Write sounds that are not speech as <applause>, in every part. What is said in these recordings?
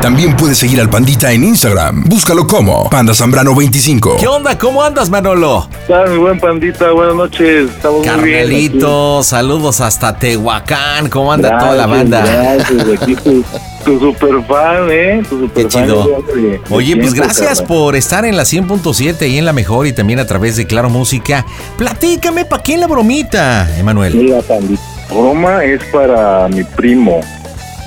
También puedes seguir al Pandita en Instagram. Búscalo como Panda Zambrano 25. ¿Qué onda? ¿Cómo andas, Manolo? Está mi buen pandita, buenas noches. Estamos muy bien. Carmelito, saludos hasta Tehuacán. ¿Cómo anda toda la banda? Gracias, aquí tu, tu super fan, ¿eh? Tu super Qué fan chido. de- de Oye, pues gracias carnal. por estar en la 100.7 y en la mejor y también a través de Claro Música. Platícame, ¿pa' quién la bromita, Emanuel? Mira, pandita. Broma es para mi primo.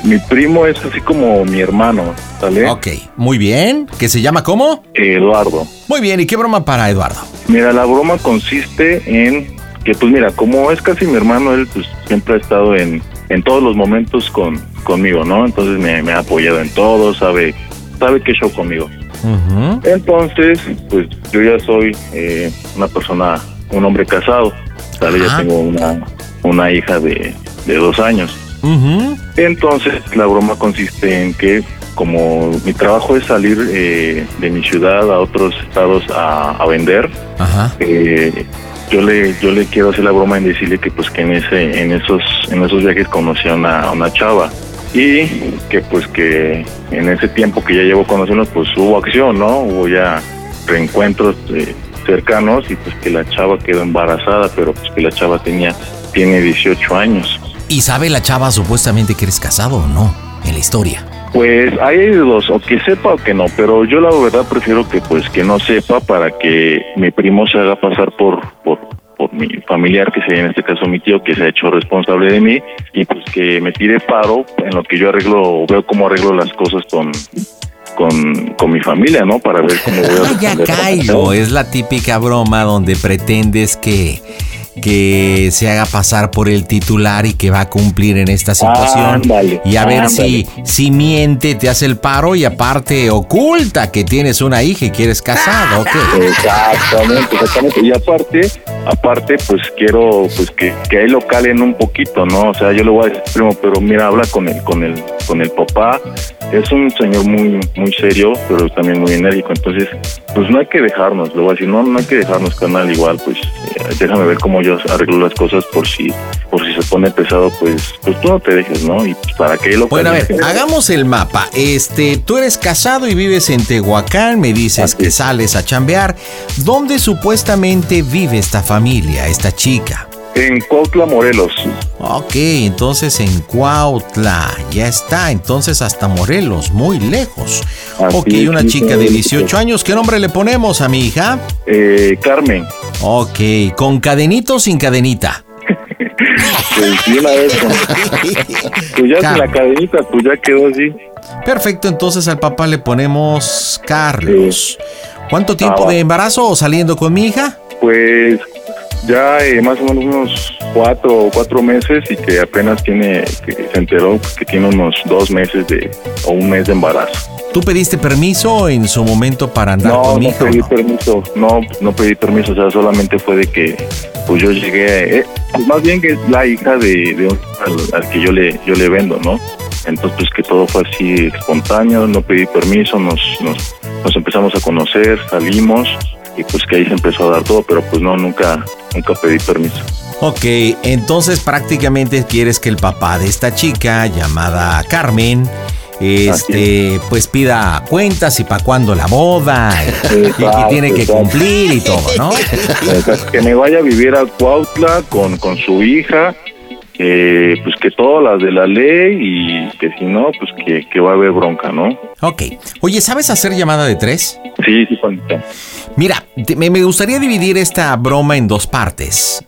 Mi primo es así como mi hermano, ¿sale? Ok, muy bien. ¿Que se llama cómo? Eduardo. Muy bien, ¿y qué broma para Eduardo? Mira, la broma consiste en que, pues mira, como es casi mi hermano, él pues siempre ha estado en, en todos los momentos con, conmigo, ¿no? Entonces me, me ha apoyado en todo, sabe, sabe qué show conmigo. Entonces, pues yo ya soy eh, una persona, un hombre casado, ¿sale? Ya tengo una, una hija de, de dos años. Ujú. Entonces, la broma consiste en que como mi trabajo es salir eh, de mi ciudad a otros estados a, a vender, Ajá. eh, yo le yo le quiero hacer la broma en decirle que pues que en ese en esos en esos viajes conocí a una, a una chava y que pues que en ese tiempo que ya llevo conociendo pues hubo acción no hubo ya reencuentros eh, cercanos y pues que la chava quedó embarazada pero pues que la chava tenía tiene 18 años ¿Y sabe la chava supuestamente que eres casado o no? En la historia. Pues hay dos, o que sepa o que no, pero yo la verdad prefiero que pues que no sepa para que mi primo se haga pasar por, por, por mi familiar, que sería en este caso mi tío, que se ha hecho responsable de mí, y pues que me tire paro en lo que yo arreglo, veo cómo arreglo las cosas con, con, con mi familia, ¿no? Para ver cómo voy a <laughs> ya. Es la típica broma donde pretendes que, que se haga pasar por el titular y que va a cumplir en esta situación. Ándale, y a ver ándale. si, si miente, te hace el paro y aparte oculta que tienes una hija y que eres casado. Exactamente, exactamente. Y aparte, aparte, pues quiero pues que, que ahí lo calen un poquito, ¿no? O sea, yo le voy a decir, primo, pero mira, habla con el, con el, con el papá. Es un señor muy, muy serio, pero también muy enérgico. Entonces, pues no hay que dejarnos, le voy a decir, no, no hay que dejarnos, canal, igual, pues eh, déjame ver cómo yo arreglo las cosas por si, por si se pone pesado, pues, pues tú no te dejes, ¿no? Y pues para ahí lo Bueno, a ver, hagamos el mapa. Este, tú eres casado y vives en Tehuacán, me dices Así que es. sales a chambear. ¿Dónde supuestamente vive esta familia, esta chica? En Cuautla, Morelos. Ok, entonces en Cuautla, ya está, entonces hasta Morelos, muy lejos. Así ok, una chica de sí. 18 años, ¿qué nombre le ponemos a mi hija? Eh, Carmen. Ok, ¿con cadenito o sin cadenita? Pues de una vez, con- <laughs> pues ya sin Carmen. la cadenita, pues ya quedó así. Perfecto, entonces al papá le ponemos Carlos. ¿Cuánto tiempo Ah, de embarazo o saliendo con mi hija? Pues ya eh, más o menos unos cuatro cuatro meses y que apenas tiene, que se enteró que tiene unos dos meses de, o un mes de embarazo. ¿Tú pediste permiso en su momento para andar No, con mi no hija? pedí no? permiso, no, no pedí permiso, o sea, solamente fue de que pues yo llegué, eh, pues más bien que es la hija de, de un al, al que yo le, yo le vendo, ¿no? Entonces pues que todo fue así espontáneo, no pedí permiso, nos, nos, nos empezamos a conocer, salimos y pues que ahí se empezó a dar todo, pero pues no, nunca, nunca pedí permiso. Ok, entonces prácticamente quieres que el papá de esta chica llamada Carmen, este, pues pida cuentas y para cuándo la boda y, y que tiene que exacto. cumplir y todo, ¿no? <laughs> Que me vaya a vivir a Cuautla con, con su hija eh, pues que todas las de la ley y que si no, pues que, que va a haber bronca, ¿no? Ok. Oye, ¿sabes hacer llamada de tres? Sí, sí, Juanita. Mira, te- me, me gustaría dividir esta broma en dos partes.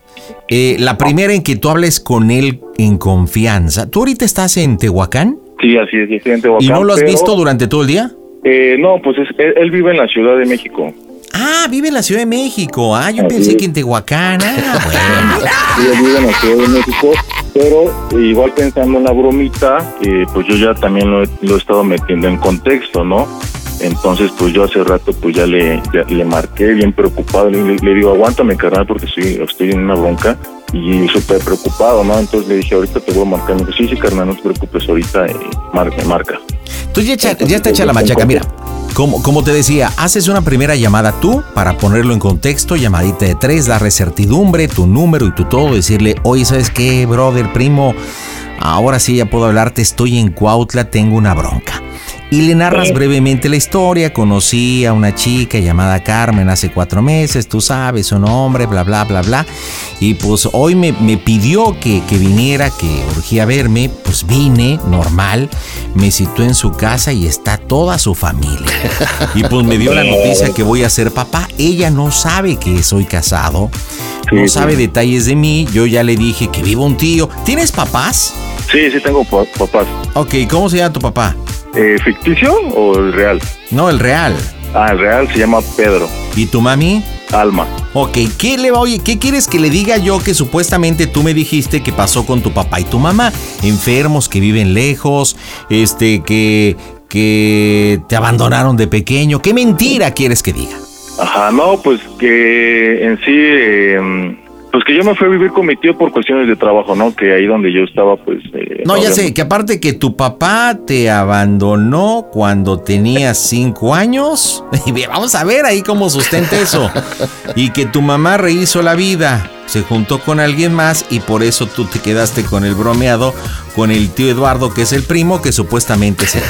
Eh, la primera en que tú hables con él en confianza. ¿Tú ahorita estás en Tehuacán? Sí, así es, estoy en ¿Y Tehuacán, no lo has pero, visto durante todo el día? eh, no, pues es- él, él vive en la Ciudad de México. Ah, vive en la Ciudad de México. Ah, yo Así pensé es. que en Tehuacán. Ah, <laughs> bueno. Sí, vive en la Ciudad de México, pero igual pensando en la bromita, eh, pues yo ya también lo, he- lo he estado metiendo en contexto, ¿no? Entonces, pues yo hace rato pues ya le, ya le marqué bien preocupado, le, le digo, aguántame carnal porque estoy, estoy en una bronca y súper preocupado, ¿no? Entonces le dije, ahorita te voy a marcar, me dijo, sí, sí carnal, no te preocupes, ahorita eh, mar- me marca. Tú ya, echa- ya está hecha la machaca. Mira, como, como te decía, haces una primera llamada tú para ponerlo en contexto, llamadita de tres, darle certidumbre, tu número y tu todo, decirle, oye, ¿sabes qué, brother, primo? Ahora sí ya puedo hablarte, estoy en Cuautla, tengo una bronca. Y le narras brevemente la historia, conocí a una chica llamada Carmen hace cuatro meses, tú sabes, su nombre, bla, bla, bla, bla. Y pues hoy me, me pidió que, que viniera, que urgía verme, pues vine, normal, me citó en su casa y está toda su familia. Y pues me dio la noticia que voy a ser papá. Ella no sabe que soy casado, no Sí, sabe sí. detalles de mí, yo ya le dije que vivo un tío. ¿Tienes papás? Sí, sí tengo pa- papás. Ok, ¿cómo se llama tu papá? Eh, ¿Ficticio o el real? No, el real. Ah, el real se llama Pedro, ¿Y tu mami? Alma. Ok, ¿qué le va, oye, qué quieres que le diga yo que supuestamente tú me dijiste que pasó con tu papá y tu mamá? Enfermos que viven lejos, este, que, que te abandonaron de pequeño. ¿Qué mentira quieres que diga? Ajá, no, pues que en sí, eh, pues que yo me fui a vivir con mi tío por cuestiones de trabajo, ¿no? Que ahí donde yo estaba, pues... eh, No, ya sé, que aparte que tu papá te abandonó cuando tenías <laughs> cinco años. <laughs> Y Vamos a ver ahí cómo sustenta eso. Y que tu mamá rehizo la vida, se juntó con alguien más y por eso tú te quedaste con el bromeado con el tío Eduardo, que es el primo que supuestamente tío.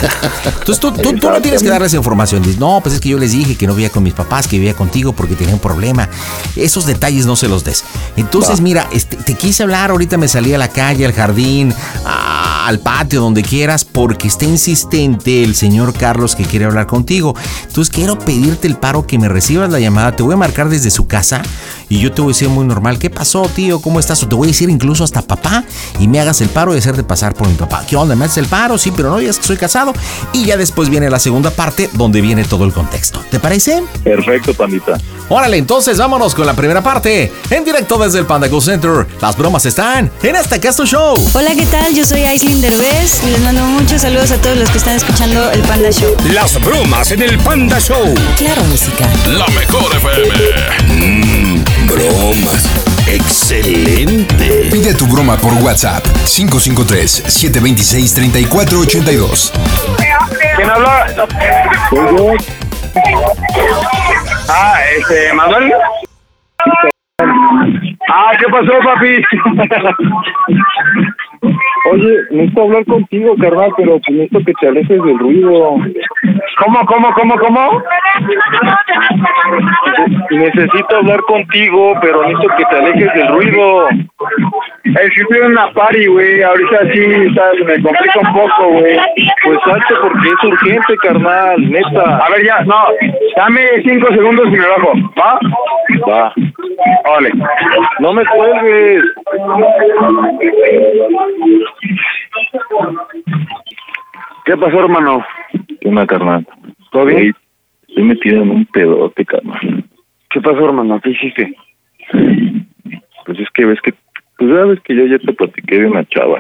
Entonces tú, tú- tú no tienes que darles información. Dices, no, pues es que yo les dije que no vivía con mis papás, que vivía contigo porque tenía un problema. Esos detalles no se los des. Entonces, mira, este, te quise hablar, ahorita me salí a la calle, al jardín, a- al patio, donde quieras, porque está insistente el señor Carlos que quiere hablar contigo. Entonces quiero pedirte el paro que me recibas la llamada. Te voy a marcar desde su casa y yo te voy a decir muy normal, ¿qué pasó, tío? ¿Cómo estás? O te voy a decir incluso hasta papá y me hagas el paro de hacerte pasar por mi papá. ¿Qué onda? ¿Me haces el paro? Sí, pero no digas que soy casado. Y ya después viene la segunda parte donde viene todo el contexto. ¿Te parece? Perfecto, pandita. Órale, entonces vámonos con la primera parte. En directo desde el Panda Go Center. Las bromas están en este Casto Show. Hola, ¿qué tal? Yo soy Aislinn Derbez y les mando muchos saludos a todos los que están escuchando el Panda Show. Las bromas en el Panda Show. Claro, música. La mejor FM. Mmm, bromas. Excelente. Pide tu broma por WhatsApp 553-726-3482. ¿Quién habla? Ah, este, Manuel. Ah, ¿qué pasó, papi? Oye, necesito hablar contigo, carnal, pero pues necesito que te alejes del ruido. ¿Cómo, cómo, cómo, cómo? Necesito hablar contigo, pero necesito que te alejes del ruido. Es que estoy en una party, güey. Ahorita sí me complica un poco, güey. Pues salte porque es urgente, carnal, neta. A ver, ya, no. Dame cinco segundos y me bajo. ¿Va? Va. Vale. No me cuelgues. ¿Qué pasó, hermano? ¿Qué onda, carnal? ¿Todo bien? Ey, Estoy metido en un pedote, carnal. ¿Qué pasó, hermano? ¿Qué hiciste? Pues es que ves que, pues sabes que yo ya te platiqué de una chava.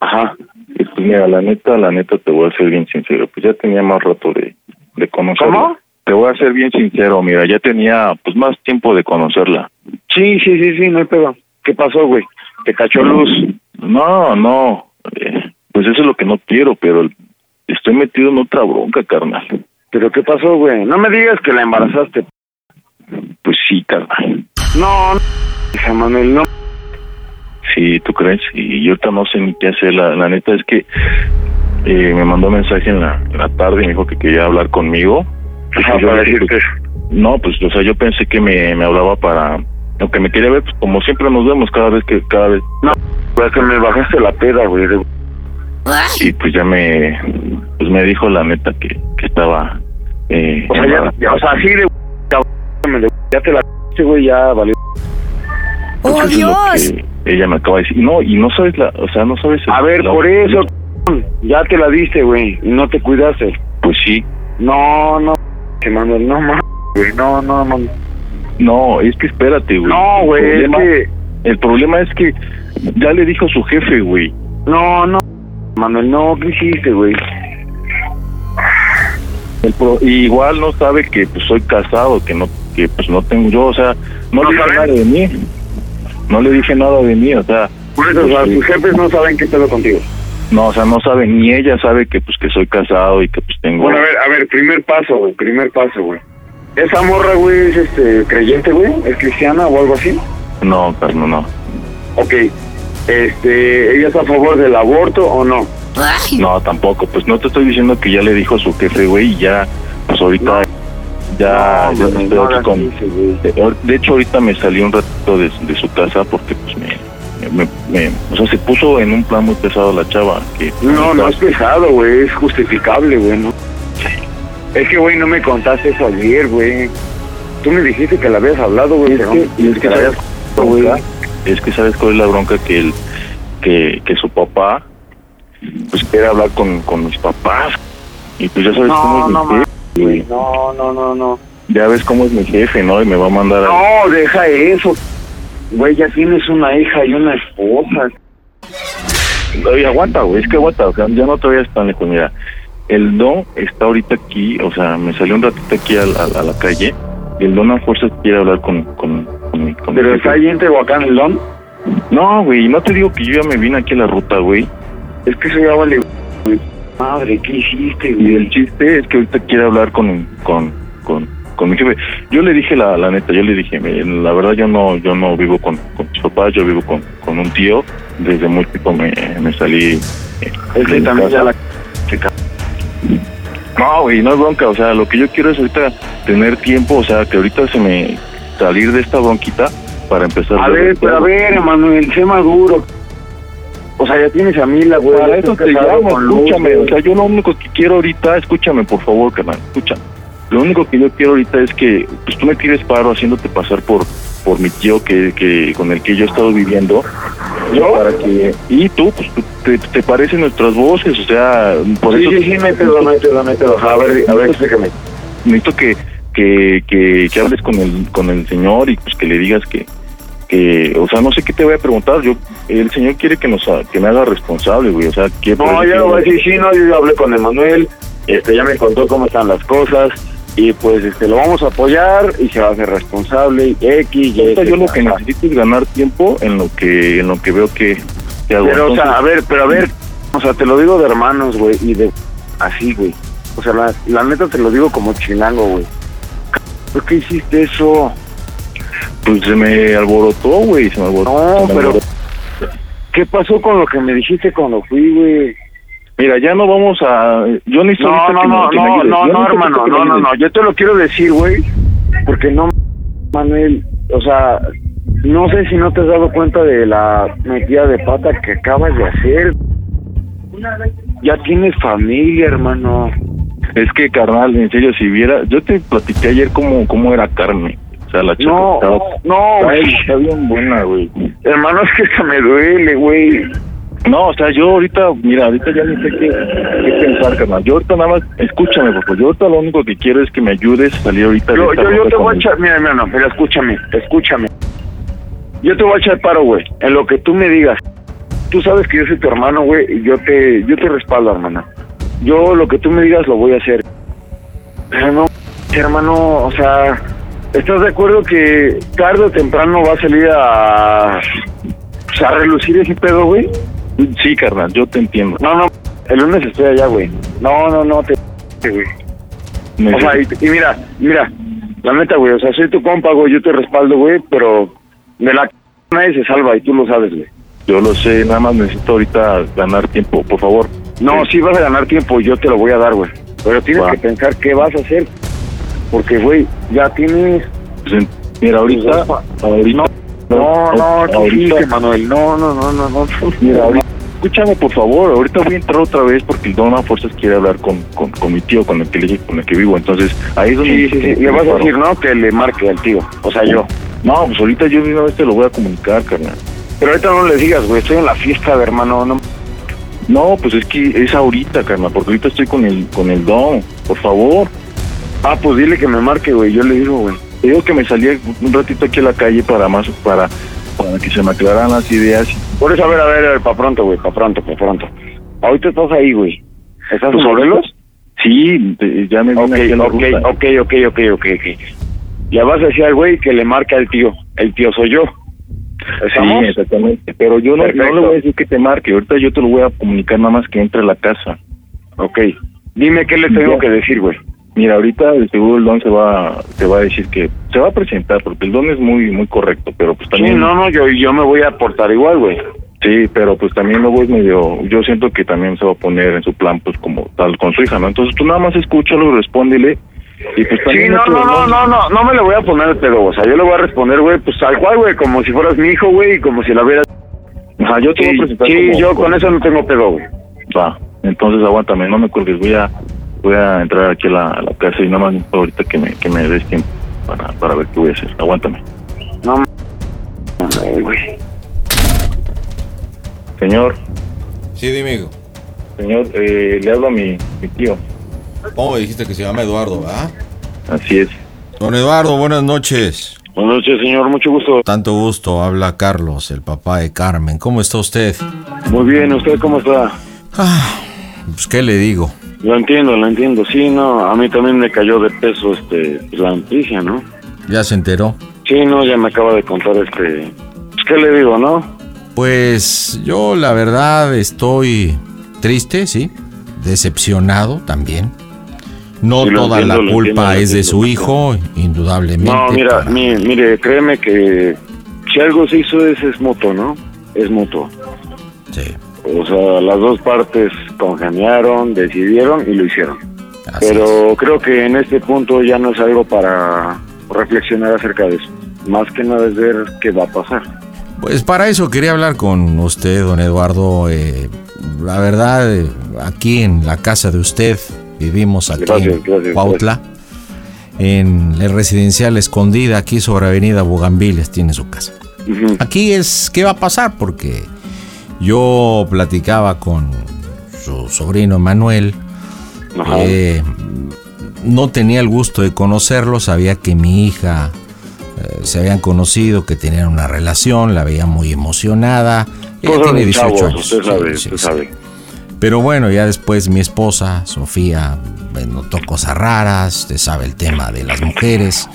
Ajá. Y pues mira, la neta, la neta te voy a ser bien sincero. Pues ya tenía más rato de, de conocerla. ¿Cómo? Te voy a ser bien sincero, mira, ya tenía pues más tiempo de conocerla. Sí, sí, sí, sí, no hay pedo. ¿Qué pasó, güey? ¿Te cachó luz? No, no, eh, pues eso es lo que no quiero, pero estoy metido en otra bronca, carnal. ¿Pero qué pasó, güey? No me digas que la embarazaste. Pues sí, carnal. No, no, hija Manuel, no. Sí, ¿tú crees? Y yo ahorita no sé ni qué hacer. La, la neta es que eh, me mandó mensaje en la, en la tarde y me dijo que quería hablar conmigo. Ajá, para decirte. pues, No, pues, o sea, yo pensé que me, me hablaba para Aunque me quería ver, pues como siempre nos vemos cada vez que, cada vez. No, pues que me bajaste la peda, güey. Y pues ya me, pues me dijo la neta que, que estaba, eh, O sea, ya, ya, o sea, así de ya te la güey, ya valió. pues ¡Oh, Dios! ella me acaba de decir. No, y no sabes la, o sea, no sabes. el- A ver, la- por eso, ya te la diste, güey, y no te cuidaste. Pues sí. No, no, que Manuel, no mames, güey, no, no, no. No, es que espérate, güey. No, güey, es que, El problema es que ya le dijo su jefe, güey. no, no, Manuel, no, ¿qué hiciste, güey? El pro- igual no sabe que pues soy casado, que no que pues no tengo yo, o sea, no, ¿No le dije saben? nada de mí. No le dije nada de mí, o sea, Por eso, o sea, Sí. tus jefes no saben qué pedo contigo. no, o sea, no sabe ni ella sabe que pues que soy casado y que pues tengo Bueno, a ver, a ver, primer paso, güey, primer paso, güey. ¿Esa morra, güey, es este, creyente, güey? ¿Es cristiana o algo así? No, Carlos, no. Ok, este, ¿ella está a favor del aborto o no? No, tampoco, pues no te estoy diciendo que ya le dijo su jefe, güey, y ya pues ahorita ya, ya estoy aquí con de, de hecho ahorita me salí un ratito de, de su casa porque pues me, me, me- o sea, se puso en un plan muy pesado la chava que No, no es pesado, güey, es justificable, güey, ¿no? Es que, güey, no me contaste eso ayer, güey. Tú me dijiste que la habías hablado, güey. Es que- no- es que la sabes es que sabes cuál es la bronca que él que, que su papá pues quiere hablar con, con mis papás y pues ya sabes cómo No, es no, mi jefe, güey, no, no, no, no. ya ves cómo es mi jefe no y me va a mandar a... No, deja eso. Güey, ya tienes una hija y una esposa. Oye, aguanta güey es que aguanta o sea ya no te vayas tan lejos mira el don está ahorita aquí o sea me salió un ratito aquí a, la- a la calle y el don a fuerza quiere hablar con con, con mi con Pero está ahí en Tehuacán el don. no güey no te digo que yo ya me vine aquí a la ruta güey Es que eso ya vale, güey. Madre, ¿qué hiciste, Y güey? el chiste es que ahorita quiere hablar con, con, con, con mi jefe. Yo le dije la, la neta, yo le dije, "Me- la verdad yo no yo no vivo con, con mis papás, yo vivo con, con un tío. Desde muy chico me, me salí. eh, Es que también ya casa. la... No, güey, no es bronca. O sea, lo que yo quiero es ahorita tener tiempo, o sea, que ahorita se me salir de esta bronquita para empezar. A ver, pero a ver, Emanuel, sé maduro. O sea, ya tienes a Mila, güey. Para eso te llamo, Luz, escúchame. O sea, yo lo único que quiero ahorita, escúchame, por favor, carnal, escúchame. Lo único que yo quiero ahorita es que pues, tú me tires paro haciéndote pasar por por mi tío que, que con el que yo he estado viviendo. ¿Yo? Para que, y tú, pues te, te parecen nuestras voces, o sea, por sí, eso sí, sí, pedo, no hay pedo. A ver, a ver, explícame. necesito que, que, que, que hables con el, con el señor y pues que le digas que, que, o sea, no sé qué te voy a preguntar, yo, el señor quiere que nos, que me haga responsable, güey, o sea, que No, voy a decir, sí, no, yo ya hablé con Emanuel, este, ya me contó cómo están las cosas, y pues, este, lo vamos a apoyar, y se va a hacer responsable, y X, y X, yo lo que necesito es ganar tiempo en lo que, en lo que veo que, que hago. Pero, o Entonces, sea, a ver, pero a ver, o sea, te lo digo de hermanos, güey, y de así, güey. O sea, la, la neta te lo digo como chilango, güey. ¿Por qué hiciste eso? pues se me alborotó, güey, se me alborotó. No, pero- alborotó. ¿Qué pasó con lo que me dijiste cuando fui, güey? Mira, ya no vamos a... Yo necesito No, no, que me- no, me no, no, no, necesito hermano, no, no, no. Yo te lo quiero decir, güey, porque no, Manuel, o sea, no sé si no te has dado cuenta de la metida de pata que acabas de hacer. Ya tienes familia, hermano. Es que, carnal, en serio, si viera... Yo te platiqué ayer cómo, cómo era carne. O sea, la chica No, estaba... no, Está, güey. está bien buena, güey. Hermano, es que esto me duele, güey. No, o sea, yo ahorita, mira, ahorita ya ni sé qué, qué pensar, carnal. Yo ahorita nada más, escúchame, por favor. Yo ahorita lo único que quiero es que me ayudes a salir ahorita Yo, yo, yo te voy a echar, mira, mira, no, mira, escúchame, escúchame. Yo te voy a echar paro, güey, en lo que tú me digas. Tú sabes que yo soy tu hermano, güey, y yo te, yo te respaldo, hermana. Yo lo que tú me digas lo voy a hacer. Pero no, hermano, o sea, ¿estás de acuerdo que tarde o temprano va a salir a, pues, a relucir ese pedo, güey? Sí, carnal, yo te entiendo. No, no, el lunes estoy allá, güey. No, no, no, te, güey. O sea, y, y mira, mira, la neta, güey, o sea, soy tu compa, güey, yo te respaldo, güey, pero de la c- nadie se salva y tú lo sabes, güey. Yo lo sé, nada más necesito ahorita ganar tiempo, por favor. No, Sí. sí vas a ganar tiempo, yo te lo voy a dar, güey. Pero tienes que pensar qué vas a hacer. Porque, güey, ya tienes... Pues, en- Mira, ahorita, ahorita, No, no, ahorita, sigue, Manuel. No, no, no, no, no. mira, ahorita, escúchame por favor, ahorita voy a entrar otra vez porque el Don a fuerzas quiere hablar con, con, con mi tío, con el que le- con el que vivo, entonces ahí es donde Sí, sí, sí. Le vas a decir, ¿no? Que le marque al tío. O sea, yo. No, pues ahorita yo de una vez te lo voy a comunicar, carnal. Pero ahorita no le digas, güey. Estoy en la fiesta de hermano. No. No, pues es que es ahorita, carnal, porque ahorita estoy con el con el Don, por favor. Ah, pues dile que me marque, güey. Yo le digo, güey. Te digo que me salí un ratito aquí a la calle para más, para, para que se me aclararan las ideas. Por eso, a ver, a ver, a ver, pa' pronto, güey. Pa' pronto, pa' pronto. Ahorita estás ahí, güey. ¿Estás en Morelos? Sí, ya me vine Ok, ok, ruta. ok, ok, ok, ok, ok. Ya vas a decir al güey que le marque al tío. El tío soy yo. ¿Estamos? Sí, exactamente. Pero yo no, no le voy a decir que te marque. Ahorita yo te lo voy a comunicar nada más que entre a la casa. Ok. Dime qué le tengo Ya. que decir, güey. Mira, ahorita de seguro el don se va, te va a decir que se va a presentar porque el don es muy, muy correcto, pero pues Sí, también. no, no, yo, yo me voy a portar igual, güey. Sí, pero pues también luego es medio, yo siento que también se va a poner en su plan pues como tal con su hija, ¿no? Entonces tú nada más escúchalo, respóndele y pues Sí, también no, no, no, no, no, no me le voy a poner el pedo, o sea, yo le voy a responder, güey, pues tal cual, güey, como si fueras mi hijo, güey, y como si la hubieras... Ajá, yo te voy a Sí, presentar sí, como- yo con eso no tengo pedo, güey. Va, entonces aguántame, no me cuelgues, voy a, voy a entrar aquí a la, a la casa y nada más ahorita que me, que me des tiempo para, para ver qué voy a hacer, aguántame. No, güey. Señor, Sí, dime, hijo. señor, eh, le hablo a mi, mi tío, ¿Cómo me dijiste que se llama Eduardo, verdad? así es. Don Eduardo, buenas noches. Buenas noches, señor, mucho gusto. Tanto gusto, habla Carlos, el papá de Carmen. ¿Cómo está usted? Muy bien, ¿usted cómo está? Ah, pues qué le digo. Lo entiendo, lo entiendo. Sí, no, a mí también me cayó de peso este pues, la noticia, ¿no? ¿Ya se enteró? Sí, no, ya me acaba de contar este... Pues, ¿qué le digo, no? Pues yo la verdad estoy triste, sí, decepcionado también. No Sí, toda entiendo, la culpa entiendo, es de su hijo, indudablemente. No, mira, para- mi- mire, créeme que si algo se hizo es, es mutuo, ¿no? Es mutuo. Sí, O sea, las dos partes congeniaron, decidieron y lo hicieron. así Pero creo que en este punto ya no es algo para reflexionar acerca de eso. Más que nada es ver qué va a pasar. Pues para eso quería hablar con usted, don Eduardo. Eh, la verdad, eh, aquí en la casa de usted, vivimos aquí Gracias, en gracias, Cuautla, en el residencial escondida, aquí sobre Avenida Bugambiles, tiene su casa. Aquí es qué va a pasar, porque yo platicaba con su sobrino Manuel, eh, no tenía el gusto de conocerlo, sabía que mi hija eh, se habían conocido, que tenían una relación, la veía muy emocionada. Ella Cosas tiene de 18 chavos, años. Usted sabe, sí, sí, usted sí. sabe. Pero bueno, ya después mi esposa, Sofía, notó cosas raras, usted sabe el tema de las mujeres,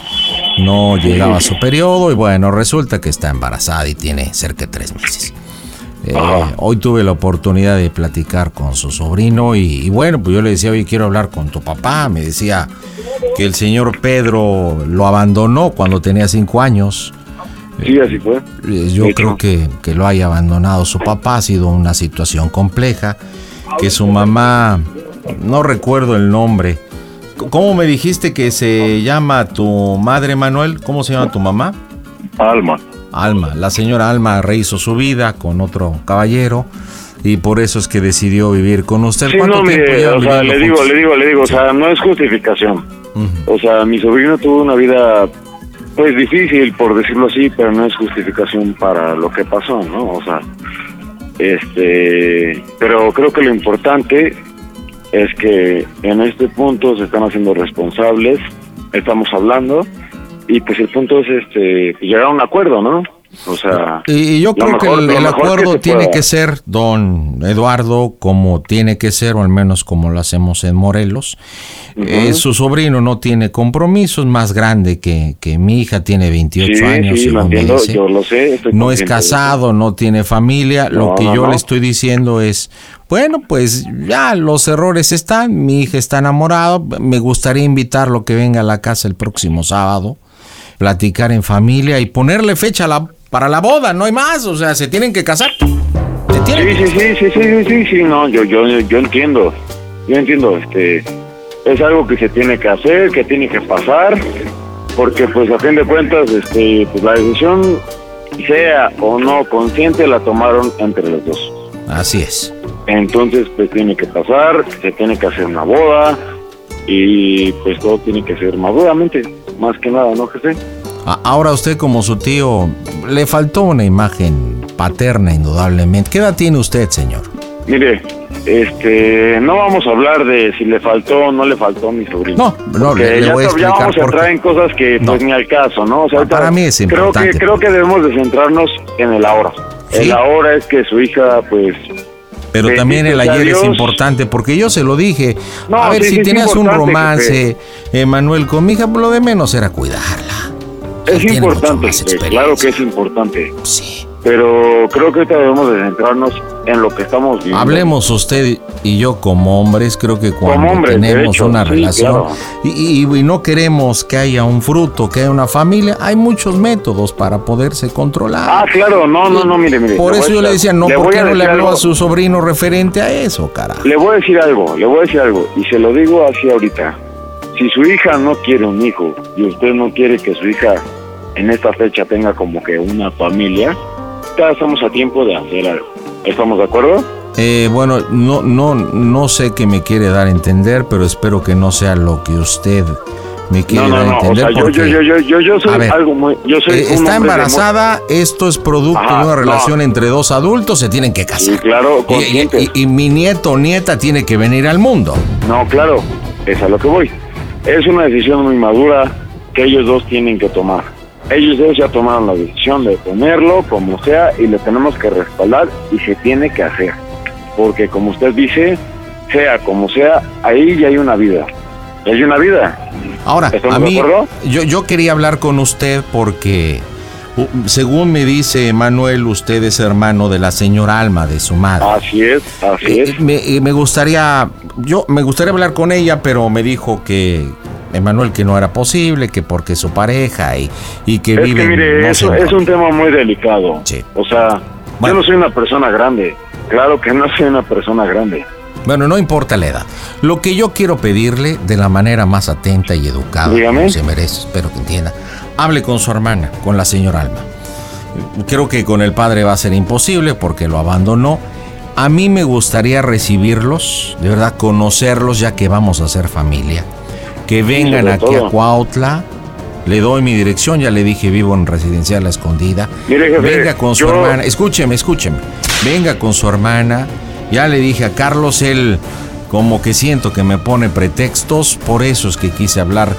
no llegaba a su periodo y bueno, resulta que está embarazada y tiene cerca de tres meses. Eh, hoy tuve la oportunidad de platicar con su sobrino y, y bueno, pues yo le decía, oye, quiero hablar con tu papá. Me decía que el señor Pedro lo abandonó cuando tenía cinco años. Sí, así fue. Eh, Yo creo que, que lo haya abandonado su papá, ha sido una situación compleja, que su mamá, no recuerdo el nombre, ¿cómo me dijiste que se llama tu madre Manuel? ¿Cómo se llama tu mamá? Alma. Alma, la señora Alma rehizo su vida con otro caballero y por eso es que decidió vivir con usted. Sí, ¿Cuánto no, mire, o sea, le digo, le digo, le digo, o sea, no es justificación. O sea, mi sobrino tuvo una vida, pues difícil, por decirlo así, pero no es justificación para lo que pasó, ¿no? O sea, este, pero creo que lo importante es que en este punto se están haciendo responsables, estamos hablando, y pues el punto es este, llegar a un acuerdo, ¿no? O sea, Y, y yo creo mejor- que el, acuerdo tiene pueda. que ser, don Eduardo, como tiene que ser, o al menos como lo hacemos en Morelos. Eh, su sobrino no tiene compromisos, más grande que, que mi hija, tiene 28 sí, años, sí, según entiendo, dice. yo lo sé. estoy No es casado, no tiene familia. lo que no, yo no. le estoy diciendo es, bueno, pues ya los errores están, mi hija está enamorada, me gustaría invitarlo que venga a la casa el próximo sábado, platicar en familia y ponerle fecha a la- para la boda, no hay más, o sea, se tienen que casar. Se tienen Sí, que sí, sí, sí, sí, sí, sí, sí, no, yo, yo, yo entiendo, yo entiendo, este, es algo que se tiene que hacer, que tiene que pasar, porque pues a fin de cuentas, este, pues la decisión, sea o no consciente, la tomaron entre los dos. Así es. Entonces, pues tiene que pasar, se tiene que hacer una boda y pues todo tiene que ser maduramente, más que nada, ¿no, José? Ahora usted como su tío, le faltó una imagen paterna indudablemente. ¿Qué edad tiene usted, señor? Mire, este, no vamos a hablar de si le faltó o no le faltó a mi sobrino. No, no, le- ya, voy a ya explicar vamos a entrar en cosas que pues No. ni al caso, ¿no? O sea, Pa- para mí es creo importante. que creo que debemos de centrarnos en el ahora. Sí. El ahora es que su hija, pues, Pero también el ayer es importante, porque yo se lo dije. No, a ver, sí, si sí, tenías un romance, Emanuel, con mi hija, pues, lo de menos era cuidarla. Es importante, pues, claro que es importante. Sí. Pero creo que ahorita debemos de centrarnos en lo que estamos viendo. Hablemos usted y yo como hombres, creo que cuando hombres, tenemos hecho, una sí, relación claro. y, y- y no queremos que haya un fruto, que haya una familia, hay muchos métodos para poderse controlar. Ah, claro, no, no, no, mire, mire. Por eso yo a- le decía, no, le ¿por voy qué a no le habló algo. a su sobrino referente a eso, carajo? Le voy a decir algo, le voy a decir algo, y se lo digo así ahorita. Si su hija no quiere un hijo y usted no quiere que su hija en esta fecha tenga como que una familia, ya estamos a tiempo de hacer algo. ¿Estamos de acuerdo? Eh, bueno, no, no, no sé qué me quiere dar a entender, pero espero que no sea lo que usted me quiere No, no, dar a no. O entender. sea, yo, porque, yo, yo, yo, yo, soy ver, algo muy. Yo soy eh, está embarazada, esto es producto Ajá, de una no. relación entre dos adultos, se tienen que casar. Claro, Y- y, conscientes. y- y mi nieto o nieta tiene que venir al mundo. No, claro, es a lo que voy. Es una decisión muy madura que ellos dos tienen que tomar. Ellos dos ya tomaron la decisión de ponerlo como sea y le tenemos que respaldar y se tiene que hacer. Porque como usted dice, sea como sea, ahí ya hay una vida. Hay una vida. Ahora, ¿Estamos a mí, yo, yo quería hablar con usted porque, según me dice Manuel, usted es hermano de la señora Alma, de su madre. Así es, así Eh, es. me, eh, me gustaría, yo me gustaría hablar con ella, pero me dijo que Emanuel que no era posible, que porque su pareja y, y que Es vive que mire, no es un tema muy delicado. Sí. O sea, Bueno. yo no soy una persona grande. Claro que no soy una persona grande. Bueno, no importa la edad. Lo que yo quiero pedirle de la manera más atenta y educada Dígame. como se merece, espero que entienda. Hable con su hermana, con la señora Alma. Creo que con el padre va a ser imposible porque lo abandonó. A mí me gustaría recibirlos, de verdad, conocerlos ya que vamos a ser familia. Que vengan aquí a. Cuautla. Le doy mi dirección, ya le dije, vivo en Residencial La Escondida. Mire, jefe, Venga con su yo- hermana. Escúcheme, escúcheme. Venga con su hermana. Ya le dije a Carlos, él como que siento que me pone pretextos, por eso es que quise hablar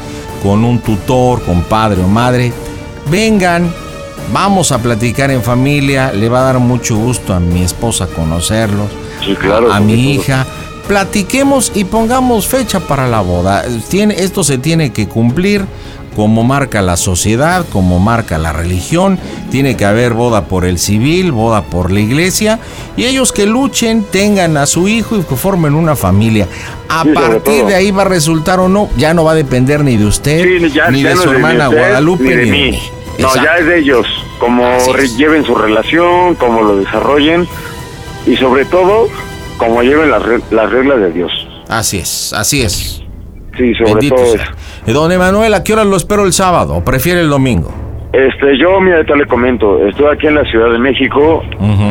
con un tutor, con padre o madre. Vengan, vamos a platicar en familia, le va a dar mucho gusto a mi esposa conocerlos, Sí, claro. a sobre mi hija. Platiquemos y pongamos fecha para la boda. Tiene, esto se tiene que cumplir como marca la sociedad, como marca la religión. Tiene que haber boda por el civil, boda por la iglesia. Y ellos que luchen, tengan a su hijo y que formen una familia. A Sí, partir de ahí va a resultar o no, ya no va a depender ni de usted, Sí, ya- ni ya de su hermana usted, Guadalupe, ni de ni mí. mí. No, Exacto. ya es de ellos. Como lleven su relación, como lo desarrollen y sobre todo, como lleven las, re- las reglas de Dios. Así es, así es. Sí, sobre Bendito todo sea. eso. Eh, Don Emanuel, ¿a qué hora lo espero el sábado? ¿O prefiere el domingo? Este, yo, mira, ahorita le comento, estoy aquí en la Ciudad de México,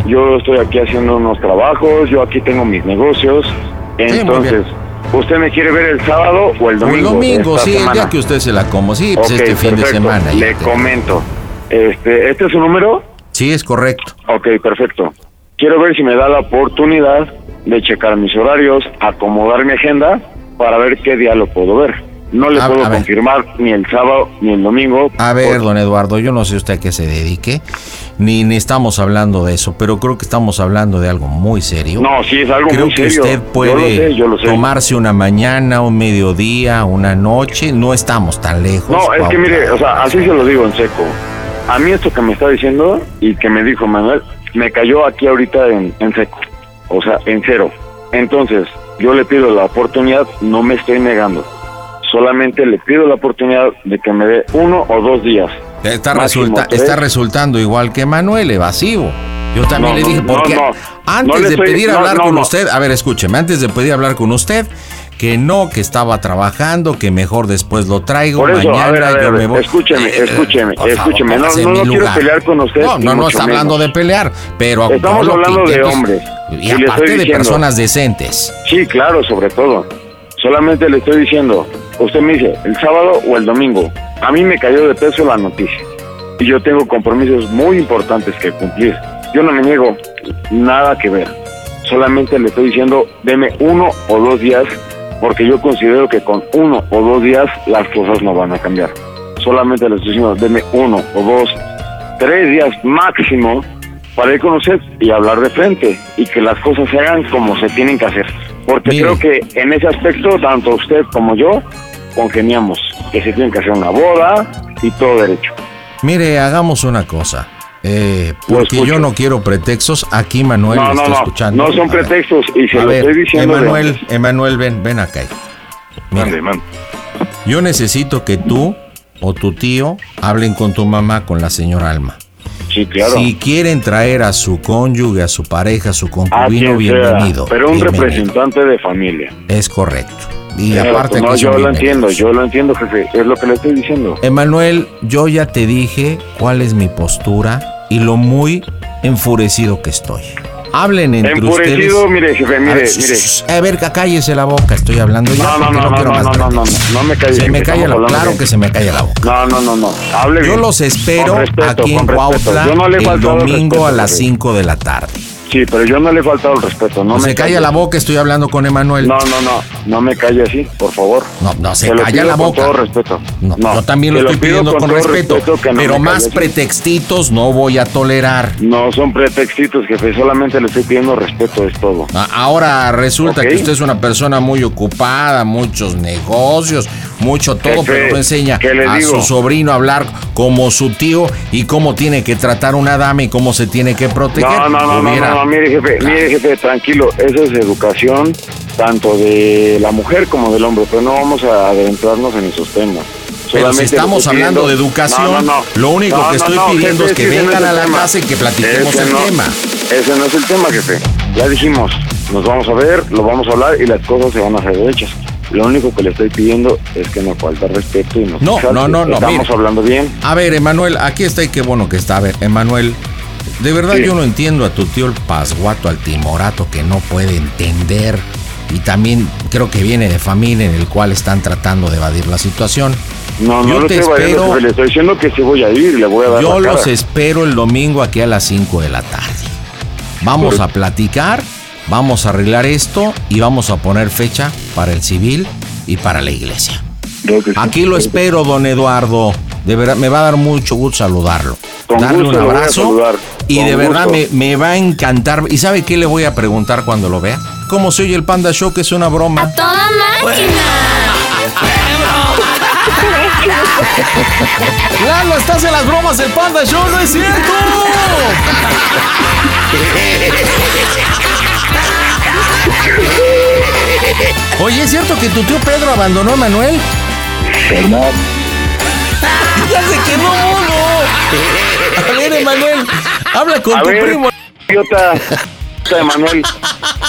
yo estoy aquí haciendo unos trabajos, yo aquí tengo mis negocios, entonces, ¿usted me quiere ver el sábado o el domingo? el de domingo, sí, el semana? día que usted se la como. Sí, pues Ok, este fin de perfecto. semana. ya Le te- comento, este, ¿este es su número? Sí, es correcto. Ok, perfecto. Quiero ver si me da la oportunidad de checar mis horarios, acomodar mi agenda para ver qué día lo puedo ver. No le A- puedo a ver. confirmar ni el sábado ni el domingo. A ver, don Eduardo, yo no sé usted a qué se dedique, ni, ni estamos hablando de eso, pero creo que estamos hablando de algo muy serio. No, sí, es algo Creo muy que serio. usted Yo lo puede sé, yo lo sé. tomarse una mañana, un mediodía, una noche, no estamos tan lejos. No, es que mire, o sea, así se lo digo en seco. A mí esto que me está diciendo y que me dijo Manuel, me cayó aquí ahorita en, en seco. O sea, en cero. Entonces, yo le pido la oportunidad, no me estoy negando. Solamente le pido la oportunidad de que me dé uno o dos días. Está, resulta- está resultando igual que Manuel, evasivo. Yo también No, le dije, porque no. antes No de estoy- pedir hablar con usted, a ver, escúcheme, antes de pedir hablar con usted, que no, que estaba trabajando, que mejor después lo traigo. Por eso, mañana a ver, a ver, yo me voy. escúcheme, Eh, escúcheme, favor, escúcheme. No, no, no quiero pelear con usted. No, no, no está hablando menos. de pelear, pero Estamos hablando de hombres. Y Y aparte de diciendo- personas decentes. Sí, claro, sobre todo. Solamente le estoy diciendo, usted me dice, el sábado o el domingo. A mí me cayó de peso la noticia. Y yo tengo compromisos muy importantes que cumplir. Yo no me niego nada que ver. Solamente le estoy diciendo, deme uno o dos días, porque yo considero que con uno o dos días las cosas no van a cambiar. Solamente le estoy diciendo, deme uno o dos, tres días máximo para ir con usted y hablar de frente y que las cosas se hagan como se tienen que hacer. Porque creo que en ese aspecto, tanto usted como yo, congeniamos que se tiene que hacer una boda y todo derecho. Mire, hagamos una cosa. Eh, porque yo no quiero pretextos. Aquí Manuel no, no, está no, escuchando. no son A ver. pretextos y se A lo ver, estoy diciendo. de Emanuel. Emanuel, ven, ven acá. Mira, Mande, mande. yo necesito que tú o tu tío hablen con tu mamá, con la señora Alma. Sí, claro. Si quieren traer a su cónyuge, a su pareja, a su a concubino, sea, bienvenido. pero un bienvenido. representante de familia. Es correcto. Y Pero, aparte no, yo lo entiendo, yo lo entiendo, jefe. Es lo que le estoy diciendo. Emanuel, yo ya te dije cuál es mi postura y lo muy enfurecido que estoy. Hablen entre Enfurecido, ustedes. mire, jefe, A mire, ver, mire. a ver, cállese la boca, estoy hablando ya. No, no, porque no, no, no, no, no, no, no, no me calle. Se me calla la claro bien. que se me calla la boca. No, no, no, no. Hable Yo bien. los espero respeto, aquí en. Cuautla no el domingo respeto, a las jefe. 5 de la tarde. Sí, pero yo no le he faltado el respeto. No se me calla calle. la boca, estoy hablando con Emanuel. No, no, no. No me calle así, por favor. No, no, se calla la con boca. todo respeto. No, No, yo también lo estoy pidiendo con con, respeto, respeto que no pero más pretextitos no voy a tolerar. No son pretextitos, jefe. Solamente le estoy pidiendo respeto, es todo. Ahora resulta que usted es una persona muy ocupada, muchos negocios, mucho todo, Jefe, pero no enseña ¿qué le a digo? su sobrino a hablar como su tío y cómo tiene que tratar una dama y cómo se tiene que proteger. No, no, no, no, mire, jefe, mire, jefe, tranquilo. Eso es educación tanto de la mujer como del hombre, pero no vamos a adentrarnos en esos temas. Pero si Solamente estamos hablando pidiendo- de educación, No, no, no. lo único que estoy pidiendo jefe, es que vengan a la tema. casa y que platiquemos Ese el tema. Ese no es el tema, jefe. Ya dijimos, nos vamos a ver, lo vamos a hablar y las cosas se van a hacer derechas. Lo único que le estoy pidiendo es que no falta respeto y no se No, no, no, no, Estamos mire. hablando bien. A ver, Emanuel, aquí está y qué bueno que está. A ver, Emanuel, de verdad Sí. yo no entiendo a tu tío el pasguato, al timorato que no puede entender. Y también creo que viene de familia en el cual están tratando de evadir la situación. No, no Yo lo te espero-. Le estoy diciendo que sí voy a ir le voy a dar Yo la los cara. espero el domingo aquí a las 5 de la tarde. Vamos a platicar, vamos a arreglar esto y vamos a poner fecha para el civil y para la iglesia. Aquí lo espero, don Eduardo. De verdad, me va a dar mucho gusto saludarlo. Con Darle gusto un lo voy a abrazo. saludar. Y Con de verdad me, me va a encantar. ¿Y sabe qué le voy a preguntar cuando lo vea? ¿Cómo se oye el Panda Show? Que es una broma. Toda máquina. ¡Lalo, estás en las bromas del Panda Show! ¡No es cierto! Oye, ¿es cierto que tu tío Pedro abandonó a Manuel? ¡Ya se quedó uno! A ver, Emanuel, habla con A tu ver, primo. idiota, idiota de Manuel.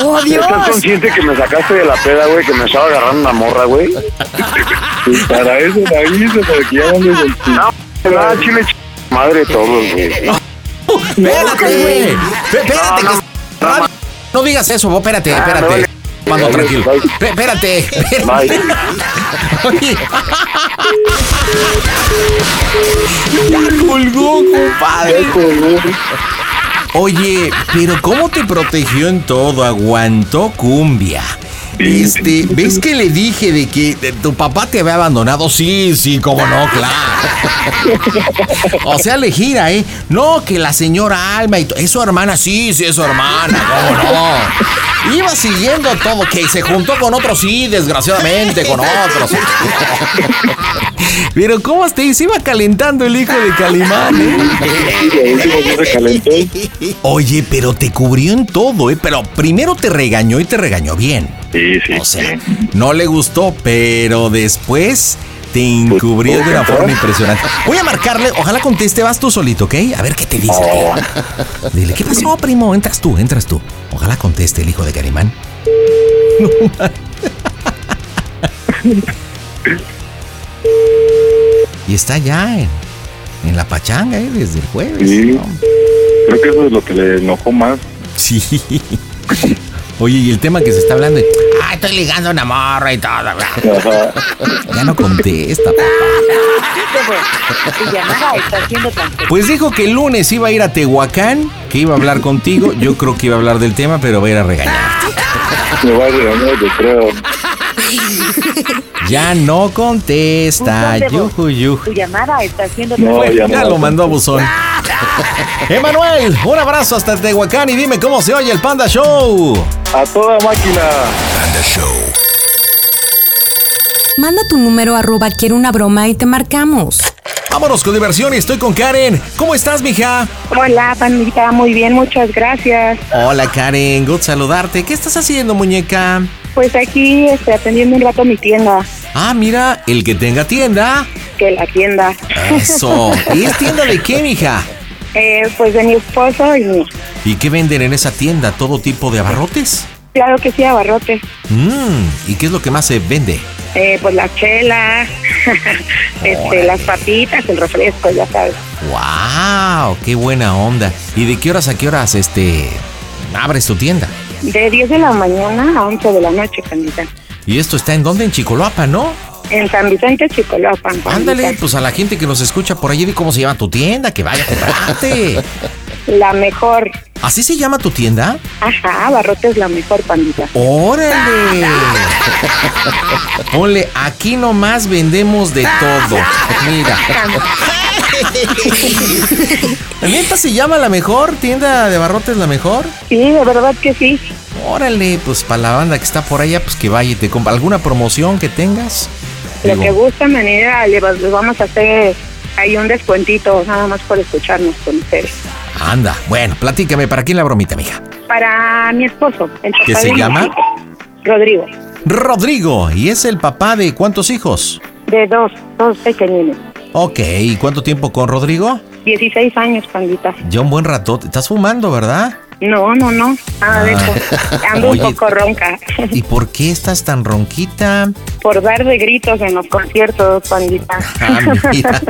¡Oh, Dios! ¿Estás consciente que me sacaste de la peda, güey? Que me estaba agarrando una morra, güey. <laughs> Y para eso la hice, para que ya no me No, no, chile, ch... madre todos, güey. Espérate, güey. Espérate, No, que no, no digas eso, vos, espérate, Ah, espérate. Mando tranquilo. Espérate, espérate. Bye. Oye. Ya colgó, compadre. Oye, pero ¿cómo te protegió en todo? Aguantó cumbia. Este, ¿ves que le dije de que tu papá te había abandonado? Sí, sí, cómo no, claro. O sea, le gira, ¿eh? No, que la señora Alma y es su hermana, sí, sí, es su hermana, cómo no. Iba siguiendo todo, que se juntó con otros, sí, desgraciadamente, con otros. Pero ¿cómo te se iba calentando el hijo de Calimán, eh? Oye, pero te cubrió en todo, ¿eh? Pero primero te regañó y te regañó bien. Sí, sí. O sea, no le gustó, pero después te encubrió de una forma impresionante. Voy a marcarle, ojalá conteste, vas tú solito, ¿ok? A ver qué te dice. Dile, ¿qué pasó, <laughs> primo? Entras tú, entras tú. Ojalá conteste el hijo de Calimán. <laughs> No. Y está ya en, en la pachanga, ¿eh? Desde el jueves. Sí. ¿no? Creo que eso es lo que le enojó más. Sí. <laughs> Oye, y el tema que se está hablando de, ah, estoy ligando una morra y todo. Ya no contesta, papá. Pues dijo que el lunes iba a ir a Tehuacán, que iba a hablar contigo. Yo creo que iba a hablar del tema, pero va a ir a regañar. Me va a regañar, yo creo. <laughs> Ya no contesta. Yuju, yuju. Tu llamada está siendo No, ya lo mandó a buzón. <laughs> Emanuel, un abrazo hasta Tehuacán y dime cómo se oye el Panda Show. A toda máquina. Panda Show. Manda tu número arroba quiero una broma y te marcamos. Vámonos con diversión y estoy con Karen. ¿Cómo estás, mija? Hola, pandita, muy bien, muchas gracias. Hola, Karen. Good saludarte. ¿Qué estás haciendo, muñeca? Pues aquí estoy atendiendo un rato mi tienda, Ah, mira, el que tenga tienda. que la tienda. Eso. ¿Y es tienda de qué, mija? <laughs> Eh, pues de mi esposo y. ¿Y qué venden en esa tienda? ¿Todo tipo de abarrotes? Claro que sí, abarrote. Mmm, ¿y qué es lo que más se vende? Eh, pues la chela, <laughs> este, las papitas, el refresco, ya sabes. ¡Wow! ¡Qué buena onda! ¿Y de qué horas a qué horas, este, abres tu tienda? De 10 de la mañana a 11 de la noche, pandita. ¿Y esto está en dónde? En Chicoloapa, ¿no? En San Vicente, Chicoloapan. Ándale, pues a la gente que nos escucha por allí, cómo se llama tu tienda, que vaya a comprarte. <laughs> La mejor. ¿Así se llama tu tienda? Ajá, abarrote es la mejor, pandita. ¡Órale! <laughs> Ponle, aquí nomás vendemos de todo. Mira. <laughs> ¿Neta se llama la mejor? ¿Tienda de barrotes la mejor? Sí, de verdad que sí. Órale, pues para la banda que está por allá, pues que vaya y te compra. ¿Alguna promoción que tengas? Lo Digo, que gusta, manera, le vamos a hacer ahí un descuentito, nada más por escucharnos con ustedes. Anda, bueno, platícame, ¿para quién la bromita, mija? Para mi esposo, el papá ¿Qué se llama? Rodrigo, Rodrigo, ¿y es el papá de cuántos hijos? de dos, dos pequeñines. Ok, ¿y cuánto tiempo con Rodrigo? 16 años, pandita. Ya un buen rato. Estás fumando, ¿verdad? No, no, no, nada de eso. Ando Ah. Oye. un poco ronca. ¿Y por qué estás tan ronquita? Por dar de gritos en los conciertos, pandita. Ah, mira.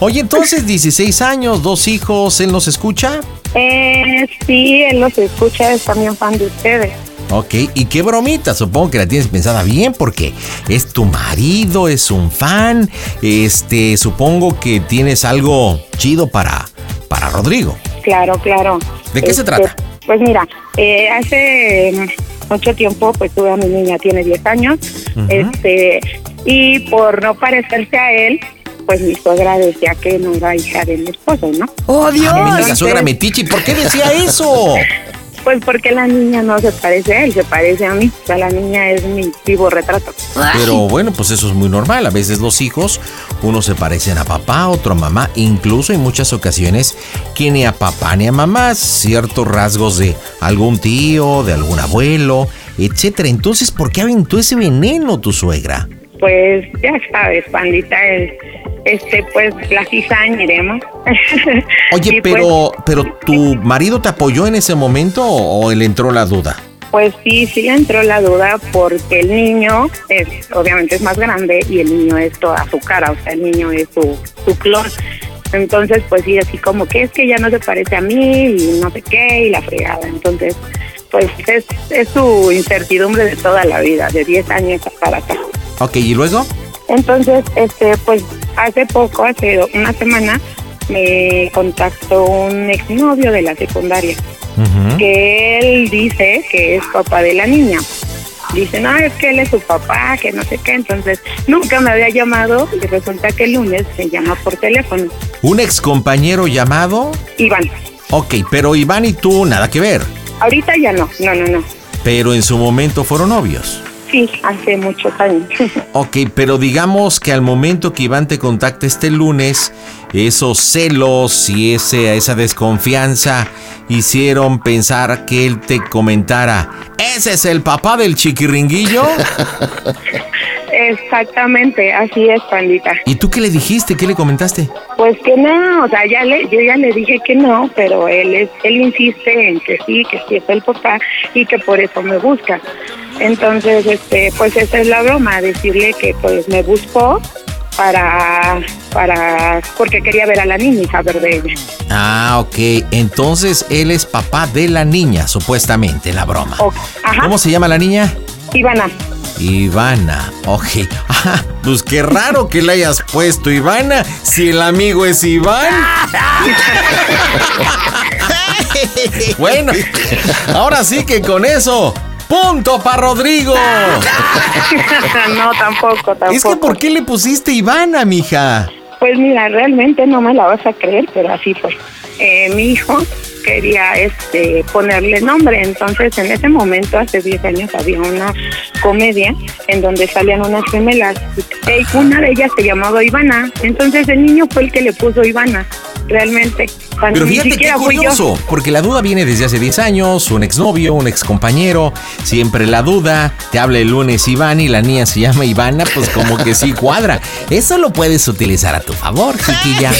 Oye, entonces 16 años, dos hijos, ¿él nos escucha? eh, sí, él los escucha, es también fan de ustedes. Ok, ¿y qué bromita? Supongo que la tienes pensada bien porque es tu marido, es un fan. Este, supongo que tienes algo chido para, para Rodrigo. Claro, claro. ¿De qué se Este, trata? Pues mira, eh, hace mucho tiempo pues tuve a mi niña, tiene 10 años, este y por no parecerse a él, pues mi suegra decía que no era hija de mi esposo, ¿no? ¡Oh, Dios! Ah, mira, la entonces- suegra metiche, ¿por qué decía eso? <laughs> Pues porque la niña no se parece a él, se parece a mí. O sea, la niña es mi vivo retrato. Pero bueno, pues eso es muy normal. A veces los hijos, unos se parecen a papá, otro a mamá. Incluso en muchas ocasiones que ni a papá ni a mamá, ciertos rasgos de algún tío, de algún abuelo, etcétera. Entonces, ¿por qué aventó ese veneno tu suegra? Pues ya sabes, pandita, el, este, pues la cizaña iremos. <laughs> Oye, pues, pero, pero ¿tu marido te apoyó en ese momento o, o él entró la duda? Pues sí, sí le entró la duda porque el niño es, obviamente es más grande y el niño es toda su cara, o sea, el niño es su, su clon. Entonces, pues sí, así como que es que ya no se parece a mí y no sé qué y la fregada. Entonces, pues es, es su incertidumbre de toda la vida, de 10 años para acá. Ok, ¿y luego? Entonces, este, pues hace poco, hace una semana, me contactó un exnovio de la secundaria que él dice que es papá de la niña. Dice, no, es que él es su papá, que no sé qué. Entonces, nunca me había llamado y resulta que el lunes me llama por teléfono. ¿Un ex compañero llamado? Iván, Ok, pero Iván y tú nada que ver. ahorita ya no, no, no, no. Pero en su momento fueron novios. Sí, hace muchos años. <laughs> Ok, pero digamos que al momento que Iván te contacta este lunes, esos celos y ese, esa desconfianza hicieron pensar que él te comentara, ¿ese es el papá del chiquiringuillo? <laughs> Exactamente, así es, pandita. ¿Y tú qué le dijiste? ¿Qué le comentaste? Pues que no, o sea, ya le, yo ya le dije que no, pero él es, él insiste en que sí, que sí es el papá y que por eso me busca. Entonces, este, pues esa es la broma, decirle que pues me buscó para, para, porque quería ver a la niña y saber de ella. Ah, ok. Entonces él es papá de la niña, supuestamente, la broma. ¿Cómo se llama la niña? Ivana. Ivana, ok. Ah, pues qué raro que le hayas puesto Ivana si el amigo es Iván. <laughs> bueno, ahora sí que con eso, punto para Rodrigo. <laughs> no, tampoco, tampoco. Es que ¿por qué le pusiste Ivana, mija? Pues mira, realmente no me la vas a creer, pero así fue. Eh, mi hijo quería este ponerle nombre, entonces en ese momento, hace 10 años, había una comedia en donde salían unas gemelas. Una de ellas se llamaba Ivana, entonces el niño fue el que le puso Ivana, realmente. Cuando Pero fíjate qué siquiera yo. curioso, porque la duda viene desde hace 10 años, un exnovio, un excompañero, siempre la duda, te habla el lunes Iván y la niña se llama Ivana, pues como que sí cuadra. Eso lo puedes utilizar a tu favor, chiquilla.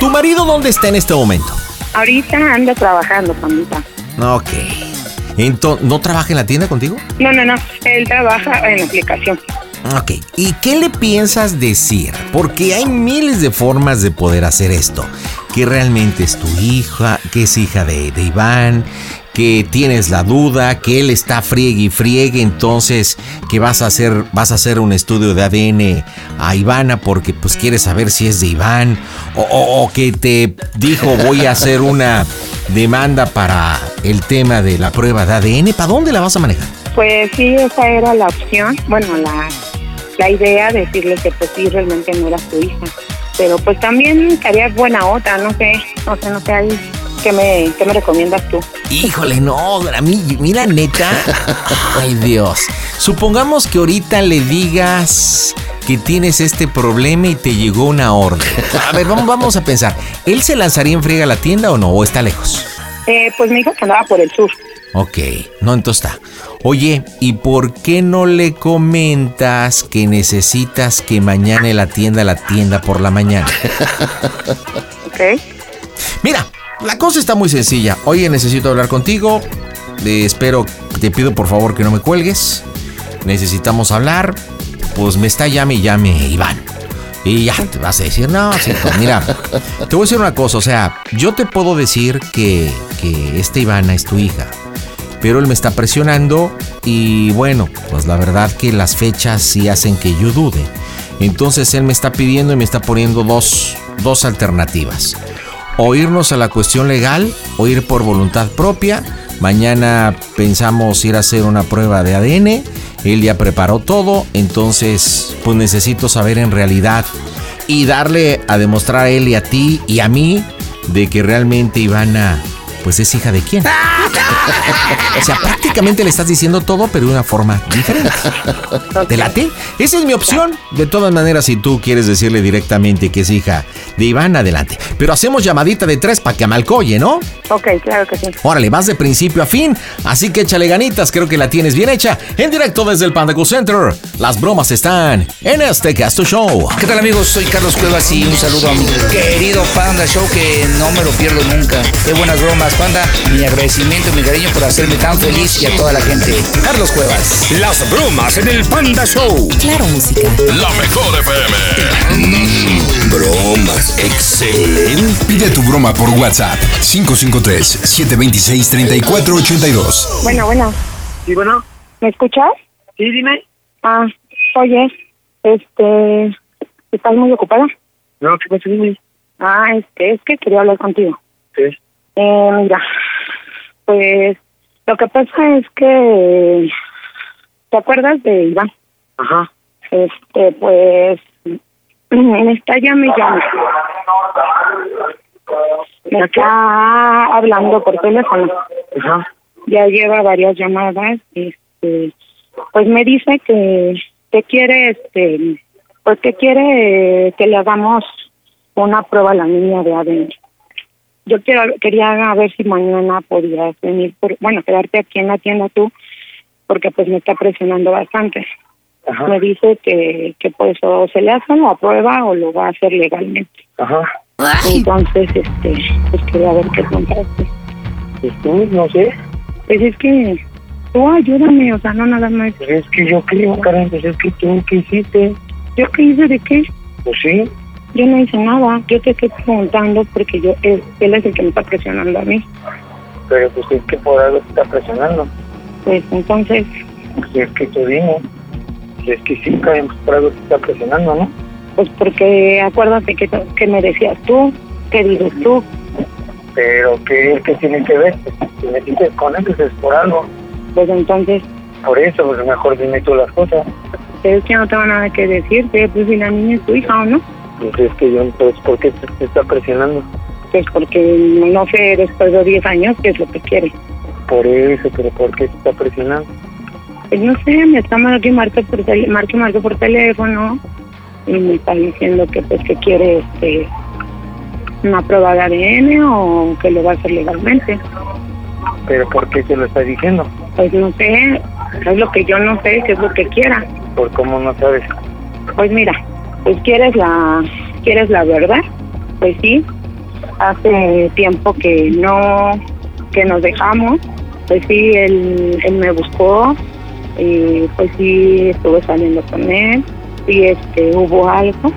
¿Tu marido dónde está en este momento? Ahorita anda trabajando, pandita. Ok. Entonces, ¿no trabaja en la tienda contigo? No, no, no, él trabaja en la aplicación. Ok, ¿y qué le piensas decir? Porque hay miles de formas de poder hacer esto. Que realmente es tu hija, que es hija de, de Iván, que tienes la duda, que él está friegue y friegue, entonces que vas a hacer, vas a hacer un estudio de ADN a Ivana porque pues quieres saber si es de Iván, o, o- o que te dijo voy a hacer una demanda para el tema de la prueba de ADN, ¿para dónde la vas a manejar? Pues sí, esa era la opción, bueno, la, la idea, decirle que pues sí, realmente no era su hija. Pero pues también haría buena otra, no sé, no sé, no sé, ahí, ¿qué me, qué me recomiendas tú? Híjole, no, a mí, mira, neta. <laughs> Ay, Dios. Supongamos que ahorita le digas que tienes este problema y te llegó una orden. A ver, vamos, vamos a pensar. ¿Él se lanzaría en friega a la tienda o no? ¿O está lejos? Eh, pues me dijo que andaba por el sur. Ok, no, entonces está. Oye, ¿y por qué no le comentas que necesitas que mañana la tienda la tienda por la mañana? <laughs> Ok. Mira, la cosa está muy sencilla. Oye, necesito hablar contigo. Eh, espero, te pido por favor que no me cuelgues. Necesitamos hablar. Pues me está llame y llame Iván. Y ya te vas a decir, no, sí, pues mira, te voy a decir una cosa, o sea, yo te puedo decir que, que esta Ivana es tu hija, pero él me está presionando y bueno, pues la verdad que las fechas sí hacen que yo dude. Entonces él me está pidiendo y me está poniendo dos, dos alternativas. O irnos a la cuestión legal o ir por voluntad propia. Mañana pensamos ir a hacer una prueba de ADN. Él ya preparó todo, entonces pues necesito saber en realidad y darle a demostrar a él y a ti y a mí de que realmente Ivana pues es hija de quién. O sea, prácticamente le estás diciendo todo, pero de una forma diferente. ¿Te late? Esa es mi opción. De todas maneras, si tú quieres decirle directamente que es hija de Iván, adelante. Pero hacemos llamadita de tres para que amalcoye, ¿no? Ok, claro que sí. Órale, vas de principio a fin. Así que échale ganitas, creo que la tienes bien hecha. En directo desde el Panda Center. Las bromas están en este Casto Show. ¿Qué tal amigos? Soy Carlos Cuevas y un saludo a mi querido Panda Show que no me lo pierdo nunca. Qué buenas bromas, Panda. Mi agradecimiento y mi cariño por hacerme tan feliz y a toda la gente. Carlos Cuevas. Las bromas en el Panda Show. Claro, música. La mejor FM. Mm, bromas. Excelente. Pide tu broma por WhatsApp 553-726-3482. Bueno, bueno. Sí, bueno. ¿Me escuchas? Sí, dime. Ah, oye, este, ¿estás muy ocupada? No, ¿qué pasa? Dime. Ah, este, es que quería hablar contigo. Sí. Eh, mira, pues lo que pasa es que, ¿te acuerdas de Iván? Ajá. Este, pues, <clears throat> me está llame y llame. Me está hablando por teléfono. Ajá. Ya lleva varias llamadas. Este, pues me dice que, que quiere, este, pues que quiere que le hagamos una prueba a la niña de ADN. Yo quiero, quería ver si mañana podías venir, por, bueno, quedarte aquí en la tienda tú, porque pues me está presionando bastante. me dice que, que pues o se le hace la prueba o lo va a hacer legalmente. Ajá. Entonces, este, pues quería ver qué contaste. Pues tú, no sé. Pues es que tú ayúdame, o sea, no nada más. Pues es que yo creo, Karen, pues es que tú, ¿qué hiciste? ¿Yo qué hice de qué? Pues sí. Yo no hice nada. Yo te estoy preguntando porque yo él, él es el que me está presionando a mí. Pero pues es que por algo te está presionando. Pues entonces, Pues es que. Pues es que sí, pues por algo te está presionando, ¿no? pues porque acuérdate que, que me decías tú, que dices tú. Pero ¿qué, qué tiene que ver? Pues, si me dices con él, pues es por algo. Pues entonces, Por eso, pues mejor dime tú las cosas. pero es que no tengo nada que decirte, pues si la niña es tu hija o no. Pues es que yo, pues, ¿por qué te, te está presionando? Pues porque no sé después de 10 años qué es lo que quiere. Por eso, pero ¿por qué te está presionando? Pues no sé, me está y marque por, tel- marque marque por teléfono y me está diciendo que pues que quiere este una prueba de ADN o que lo va a hacer legalmente. ¿Pero por qué te lo está diciendo? Pues no sé, es lo que yo no sé, qué es lo que quiera. ¿Por cómo no sabes? Pues mira, pues quieres la quieres la verdad, pues sí. Hace tiempo que no que nos dejamos, pues sí él, él me buscó y pues sí estuve saliendo con él y este hubo algo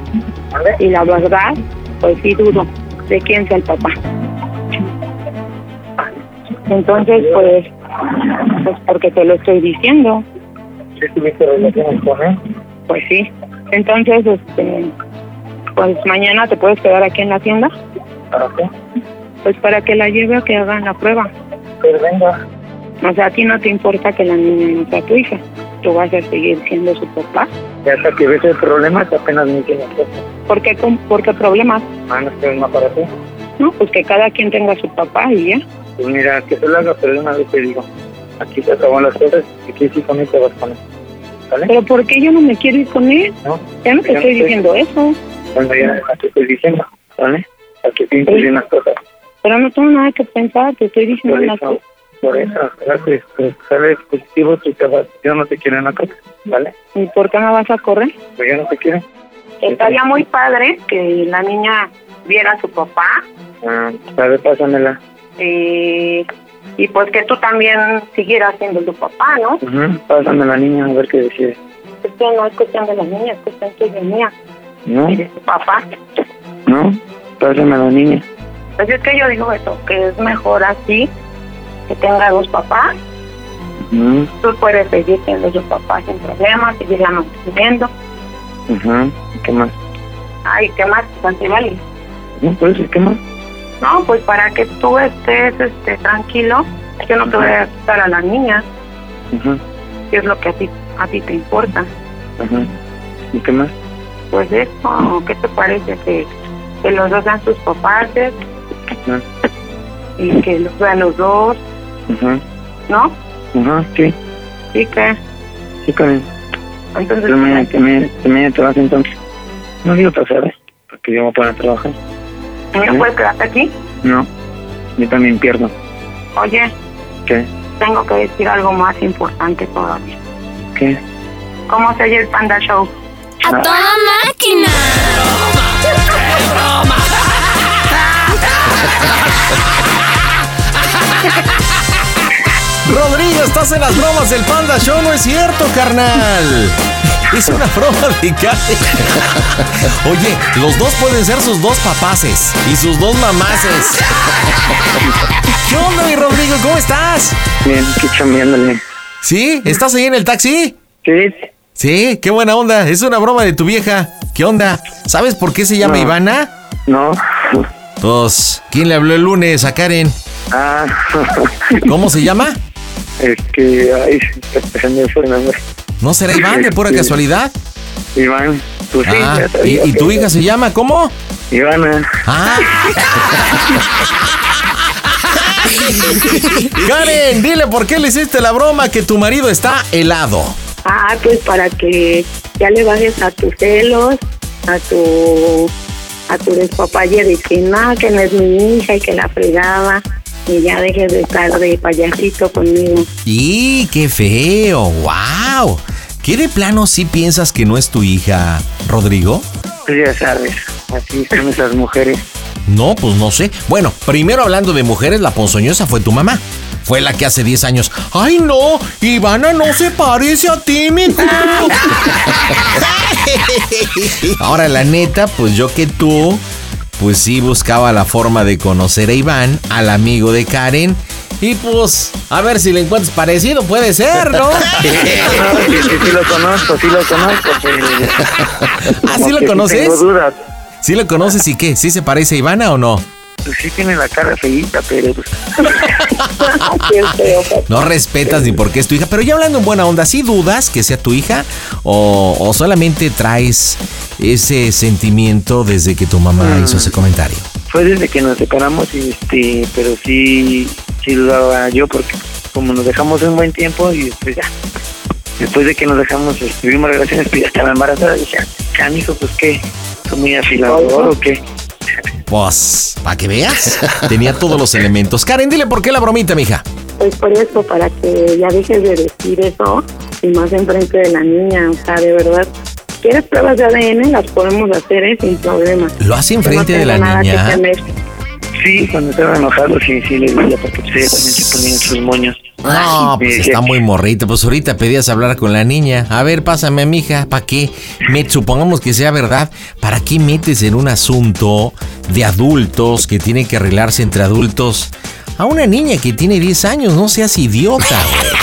y la verdad pues sí dudo de quién sea el papá. Entonces pues pues porque te lo estoy diciendo. ¿Sí tuviste relaciones con él? Pues sí. Entonces, este, pues mañana te puedes quedar aquí en la tienda, ¿Para qué? pues para que la lleve a que hagan la prueba. Pero venga. O sea, a ti no te importa que la niña no sea tu hija. Tú vas a seguir siendo su papá. Y hasta que ves el problema, te apenas me tienes. ¿Por qué, por qué problemas? Ah, no es más para ti. No, pues que cada quien tenga su papá y ya. Pues mira, que se lo haga, pero una vez te digo. Aquí se acaban las cosas, y aquí sí con él te vas con él. ¿Vale? Pero ¿por qué yo no me quiero ir con él? ¿No? Ya no te no estoy sé. diciendo eso. Bueno, ya te estoy diciendo, ¿vale? Para que pienses bien las cosas. Pero no tengo nada que pensar, te estoy diciendo eso, cosas. por eso, gracias. Pues sales positivo, tú te vas. Yo no te quiero en la casa, ¿vale? ¿Y por qué me vas a correr? Pues yo no te quiero. Estaría muy padre que la niña viera a su papá Ah, a ver, pásamela. eh, y pues que tú también siguieras siendo tu papá, ¿no? Ujú, Pásame la niña a ver qué decide. Es que no es cuestión de la niña, es cuestión tuya mía ¿No? y de tu papá. ¿No? Pásame a la niña. Pues es que yo digo eso, que es mejor así, que tenga dos papás. Ujú, Tú puedes seguir siendo su papá sin problemas, seguirla manteniendo. ujú. ¿Qué más? Ay, ¿qué más? Santi Vali? No, pues, ¿qué más? No, pues para que tú estés este, tranquilo, yo no te voy a quitar a la niña, Ujú, que es lo que a ti, a ti te importa. ujú. ¿Y qué más? Pues eso, ¿qué te parece? Que, que los dos sean sus papás Ujú, y que los vean los dos, ¿no? ujú, Sí, Sí, que sí, Karen. entonces... Pero mañana, que mañana, que mañana te vas entonces. No digo pasar, ¿eh? Porque yo me voy a trabajar. ¿No puedes quedarte aquí? No, yo también pierdo. Oye, ¿Qué? tengo que decir algo más importante todavía. ¿Qué? ¿Cómo se oye el Panda Show? ¡A toda máquina! Rodrigo, estás en las bromas del Panda Show, no es cierto, carnal. Es una broma de Karen. Oye, los dos pueden ser sus dos papaces y sus dos mamaces. ¿Qué onda, mi Rodrigo? ¿Cómo estás? Bien, aquí chambeándole. ¿Sí? ¿Estás ahí en el taxi? Sí. Sí, qué buena onda. Es una broma de tu vieja. ¿Qué onda? ¿Sabes por qué se llama No. Ivana? No. Pues, ¿quién le habló el lunes a Karen? Ah. ¿Cómo se llama? Es que, ay, se me fue el nombre. ¿No será Iván de pura Este, casualidad? Iván, pues sí, Ah, ¿y, y tu hija se llama cómo? Ivana. Ah. <laughs> Karen, dile por qué le hiciste la broma que tu marido está helado. Ah, pues para que ya le bajes a tus celos, a tu a tu despapalle de que no, que no es mi hija y que la fregaba y ya dejes de estar de payasito conmigo. ¡Y qué feo! ¡Wow! ¿Qué de plano sí piensas que no es tu hija, Rodrigo? Pues ya sabes, así son esas mujeres. No, pues no sé. Bueno, primero hablando de mujeres, la ponzoñosa fue tu mamá. Fue la que hace 10 años. ¡Ay, no! Ivana no se parece a ti, mi <laughs> <laughs> Ahora, la neta, pues yo que tú, pues sí buscaba la forma de conocer a Iván, al amigo de Karen. Y pues, a ver si le encuentras parecido, puede ser, ¿no? <laughs> sí, sí, sí, lo conozco, sí lo conozco. Pero... <laughs> ¿Ah, sí lo conoces? Tengo dudas. ¿Sí lo conoces y qué? ¿Sí se parece a Ivana o no? Pues sí tiene la cara feíta, pero... <laughs> pues, No respetas ni por qué es tu hija, pero ya hablando en buena onda, ¿sí dudas que sea tu hija o, o solamente traes ese sentimiento desde que tu mamá Mm. hizo ese comentario? Fue desde que nos separamos, y este, pero sí, sí dudaba yo porque como nos dejamos un buen tiempo y después ya, después de que nos dejamos, este, tuvimos relaciones, pues ya estaba embarazada y dije, canijo, pues qué, ¿soy muy afilador o qué? Pues, para que veas, tenía todos los elementos. Karen, dile por qué la bromita, mija. Pues por eso, para que ya dejes de decir eso y más enfrente de la niña, o sea, de verdad. ¿Quieres pruebas de ADN? Las podemos hacer, ¿eh? Sin problema. ¿Lo hace Yo no enfrente de la niña? Sí, cuando estaba enojado, sí, sí le decía, porque pues ella también se ponía en sus moños. No, pues Sí, está muy morrita. Pues ahorita pedías hablar con la niña. A ver, pásame a mi hija. ¿Para qué? Me, supongamos que sea verdad. ¿Para qué metes en un asunto de adultos que tiene que arreglarse entre adultos a una niña que tiene 10 años? No seas idiota, güey. <laughs>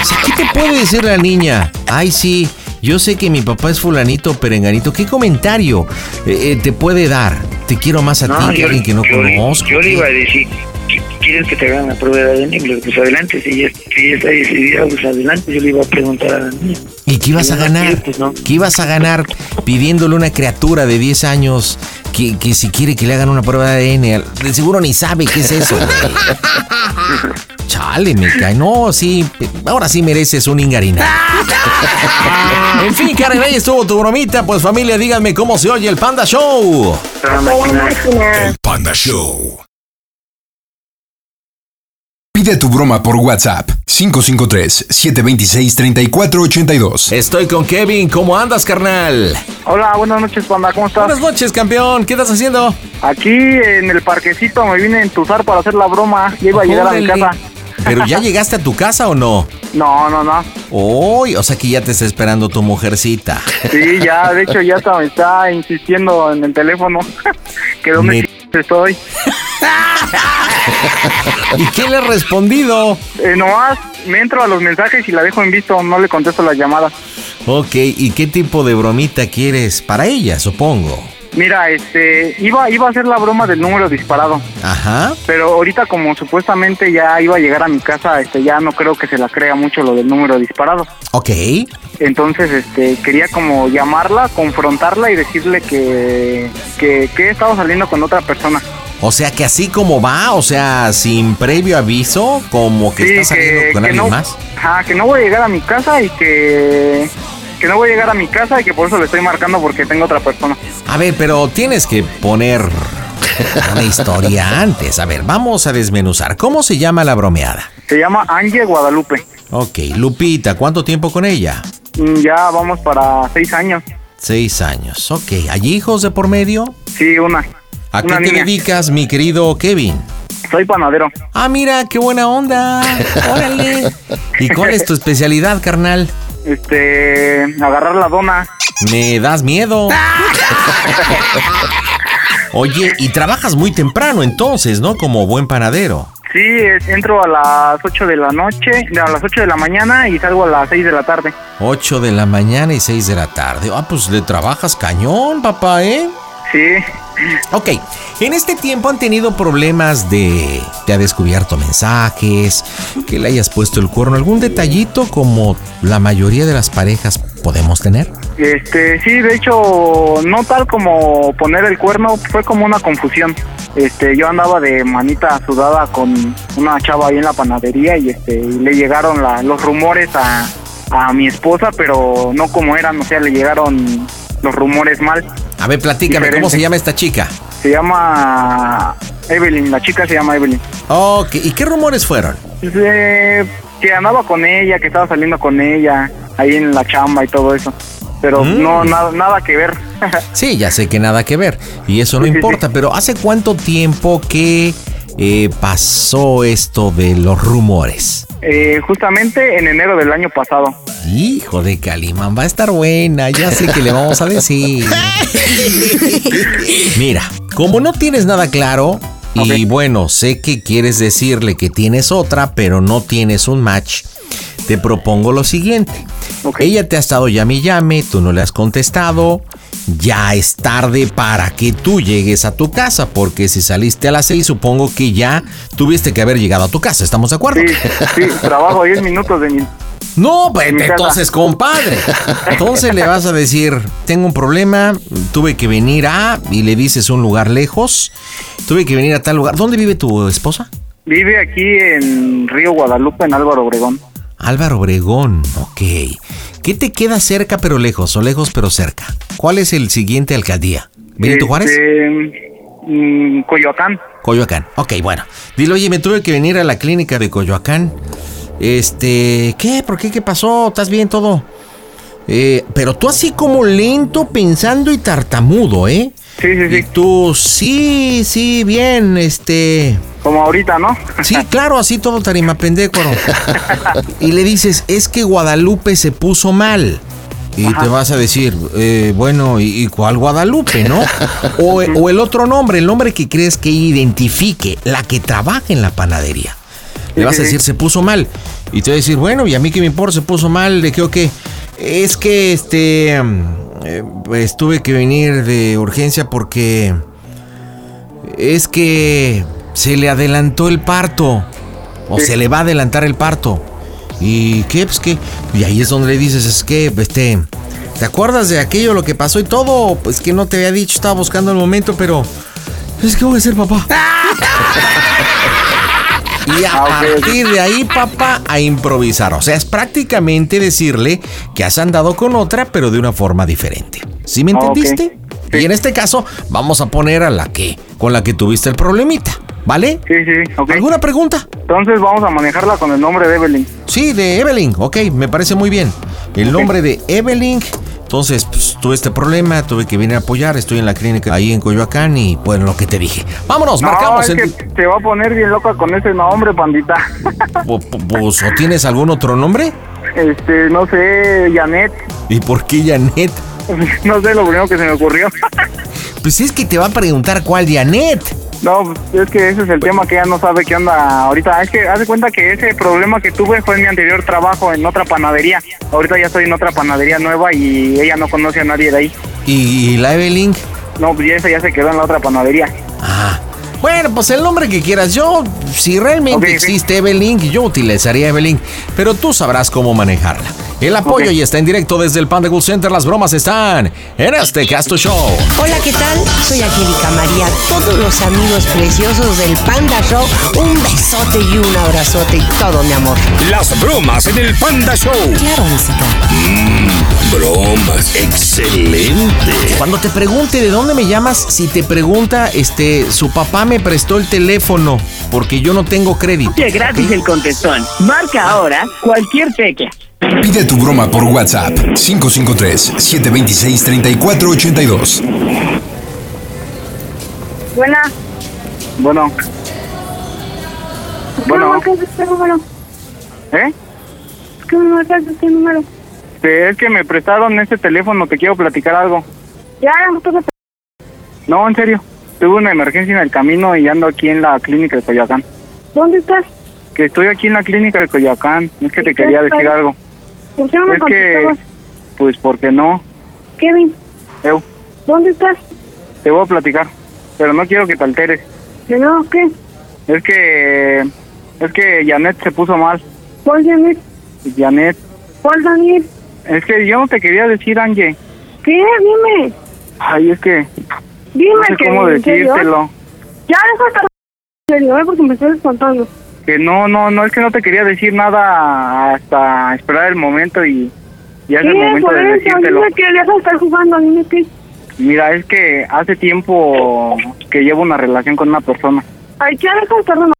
O sea, ¿qué te puede decir la niña? Ay, sí. Yo sé que mi papá es fulanito perenganito. ¿Qué comentario eh, eh, te puede dar? Te quiero más a ti que a alguien que no yo, conozco. yo le iba a decir, "¿Qui- ¿quieres que te hagan la prueba de ADN? Pues adelante, si ella, si ella está decidida, pues adelante, yo le iba a preguntar a la niña. ¿Y qué ibas a ganar? ¿Qué ibas a ganar pidiéndole a una criatura de 10 años que, que si quiere que le hagan una prueba de ADN? De seguro ni sabe qué es eso, güey. <laughs> Chale, me cae. No, sí, ahora sí mereces un ingarina. <laughs> en fin, Karen, ahí estuvo tu bromita. Pues familia, díganme cómo se oye el Panda Show. El Panda Show. Pide tu broma por WhatsApp 553-726-3482. Estoy con Kevin. ¿Cómo andas, carnal? Hola, buenas noches, panda, ¿cómo estás? Buenas noches, campeón. ¿Qué estás haciendo? Aquí en el parquecito me vine a entusar para hacer la broma. Ya iba a llegar a mi casa. ¿Pero ya <laughs> llegaste a tu casa o no? No, no, no. Uy, o sea que ya te está esperando tu mujercita. Sí, ya, de <laughs> hecho, ya está, me está insistiendo en el teléfono. <laughs> que dónde Ch- estoy. ¿Y qué le has respondido? Eh, nomás me entro a los mensajes y la dejo en visto, no le contesto las llamadas. Ok, ¿y qué tipo de bromita quieres? Para ella, supongo. Mira, este, iba, iba a hacer la broma del número disparado. Ajá. Pero ahorita como supuestamente ya iba a llegar a mi casa, este, ya no creo que se la crea mucho lo del número disparado. Ok. Entonces, este, quería como llamarla, confrontarla y decirle que, que, que he estado saliendo con otra persona. O sea que así como va, o sea, sin previo aviso, como que Sí, está saliendo con que alguien no, más. Ajá, que no voy a llegar a mi casa y que, que no voy a llegar a mi casa y que por eso le estoy marcando porque tengo otra persona. A ver, pero tienes que poner una historia <laughs> antes. A ver, vamos a desmenuzar. ¿Cómo se llama la bromeada? Se llama Angie Guadalupe. Ok, Lupita, ¿cuánto tiempo con ella? Mm, Ya vamos para seis años. Seis años. Ok, ¿hay hijos de por medio? Sí, una. ¿A qué te dedicas, mi querido Kevin? Soy panadero. Ah, mira, qué buena onda. <laughs> Órale. ¿Y cuál es tu especialidad, carnal? Este, agarrar la dona. Me das miedo. <laughs> Oye, y trabajas muy temprano entonces, ¿no? Como buen panadero. Sí, es- entro a las 8 de la noche, no, a las 8 de la mañana y salgo a las 6 de la tarde. 8 de la mañana y 6 de la tarde. Ah, pues le trabajas cañón, papá, ¿eh? Sí. Ok, en este tiempo han tenido problemas de... Te ha descubierto mensajes, que le hayas puesto el cuerno, algún detallito como la mayoría de las parejas podemos tener. Este, sí, de hecho, no tal como poner el cuerno, fue como una confusión. Este, yo andaba de manita sudada con una chava ahí en la panadería y este, le llegaron la- los rumores a, a mi esposa, pero no como eran, o sea, le llegaron los rumores mal. A ver, platícame, ¿cómo se llama esta chica? Se llama Evelyn, la chica se llama Evelyn. Ok, ¿y qué rumores fueron? Eh, que andaba con ella, que estaba saliendo con ella, ahí en la chamba y todo eso. Pero Mm. no, nada, nada que ver. <laughs> Sí, ya sé que nada que ver. Y eso no Sí, sí, importa, pero ¿hace cuánto tiempo que eh, pasó esto de los rumores? Eh, justamente en enero del año pasado. Hijo de Calimán, va a estar buena, ya sé que le vamos a decir. <laughs> Mira, como no tienes nada claro, y bueno, sé que quieres decirle que tienes otra, pero no tienes un match, te propongo lo siguiente. Ella te ha estado llame y llame, tú no le has contestado. Ya es tarde para que tú llegues a tu casa, porque si saliste a las 6, supongo que ya tuviste que haber llegado a tu casa. ¿Estamos de acuerdo? Sí, trabajo 10 minutos de mi... No, pues entonces, compadre. Entonces le vas a decir, tengo un problema, tuve que venir a, y le dices un lugar lejos, tuve que venir a tal lugar. ¿Dónde vive tu esposa? Vive aquí en Río Guadalupe, en Álvaro Obregón. Álvaro Obregón, ok. ¿Qué te queda cerca pero lejos o lejos pero cerca? ¿Cuál es el siguiente alcaldía? ¿Benito Juárez? Este, mm, Coyoacán. Coyoacán. Ok, bueno. Dile, oye, me tuve que venir a la clínica de Coyoacán. Este, ¿qué? ¿Por qué? ¿Qué pasó? ¿Estás bien todo? Eh, pero tú así como lento, pensando y tartamudo, ¿eh? Sí, sí, sí. Y tú, sí, sí, bien, este... Como ahorita, ¿no? Sí, <laughs> claro, así todo tarimapendécoro. <laughs> y le dices, es que Guadalupe se puso mal. Y Ajá. te vas a decir, eh, bueno, ¿y, y cuál Guadalupe, no? O, <laughs> o el otro nombre, el nombre que crees que identifique, la que trabaja en la panadería. Le vas a decir, se puso mal. Y te va a decir, bueno, ¿y a mí qué me importa? ¿Se puso mal? ¿De qué o qué? Es que, este, eh, pues tuve que venir de urgencia porque es que se le adelantó el parto. O Sí. se le va a adelantar el parto. ¿Y qué? Pues qué. Y ahí es donde le dices, es que, este. ¿Te acuerdas de aquello, lo que pasó y todo? Pues que no te había dicho, estaba buscando el momento, pero. Es que voy a ser papá. <laughs> Y a partir de ahí, papá, a improvisar. O sea, es prácticamente decirle que has andado con otra, pero de una forma diferente. ¿Sí me Ah, entendiste? Y en este caso, vamos a poner a la que, con la que tuviste el problemita. ¿Vale? Sí, sí, ok. ¿Alguna pregunta? Entonces vamos a manejarla con el nombre de Evelyn. Sí, de Evelyn. Ok, me parece muy bien. El nombre de Evelyn. Entonces, pues, tuve este problema, tuve que venir a apoyar. Estoy en la clínica ahí en Coyoacán y, bueno, lo que te dije. Vámonos, No, marcamos es el. que te va a poner bien loca con ese nombre, pandita. <laughs> Po- pues, ¿O tienes algún otro nombre? Este, no sé, Janet. ¿Y por qué Janet? <laughs> No sé, lo primero que se me ocurrió. Pues es que te va a preguntar cuál Janet. No, es que ese es el tema que ella no sabe qué onda ahorita. Es que haz de cuenta que ese problema que tuve fue en mi anterior trabajo en otra panadería. Ahorita ya estoy en otra panadería nueva y ella no conoce a nadie de ahí. ¿Y, y la Evelyn? No, pues ya esa ya se quedó en la otra panadería. Ah. Bueno, pues el nombre que quieras. Yo, si realmente existe Evelyn, yo utilizaría Evelyn, pero tú sabrás cómo manejarla. El apoyo Ok. ya está en directo desde el Panda Center. Las bromas están en este Casto Show. Hola, ¿qué tal? Soy Angélica María. Todos los amigos preciosos del Panda Show, un besote y un abrazote y todo, mi amor. Las bromas en el Panda Show. Claro, música. Mmm, bromas. Excelente. Cuando te pregunte de dónde me llamas, si te pregunta, este, su papá me prestó el teléfono porque yo no tengo crédito. Oye, gratis el contestón. Marca ahora cualquier tecla. Pide tu broma por WhatsApp 553-726-3482. Buena. Bueno. Bueno. ¿Qué me marcas este número? ¿Eh? ¿Qué me marcas este número? Este, Es que me prestaron ese teléfono, te quiero platicar algo. Ya, no te No, en serio. Tuve una emergencia en el camino y ando aquí en la clínica de Coyoacán. ¿Dónde estás? Que estoy aquí en la clínica de Coyoacán. Es que te quería decir algo. ¿Por qué no me Es que, pues, porque no. Kevin, Eu, ¿dónde estás? te voy a platicar. Pero no quiero que te alteres. ¿De nuevo qué? Es que, es que Janet se puso mal. ¿Cuál Janet? Janet, ¿Cuál Daniel? es que yo no te quería decir, Angie. ¿Qué? Dime. Ay, es que Dime no sé que cómo decírtelo. Ya, deja de estar ¿eh? Porque me estás espantando. Que no, no, no, es que no te quería decir nada hasta esperar el momento y ya es el momento de decírtelo. dime que deja de estar jugando, dime qué. Mira, es que hace tiempo que llevo una relación con una persona. Ay, ya deja de estar en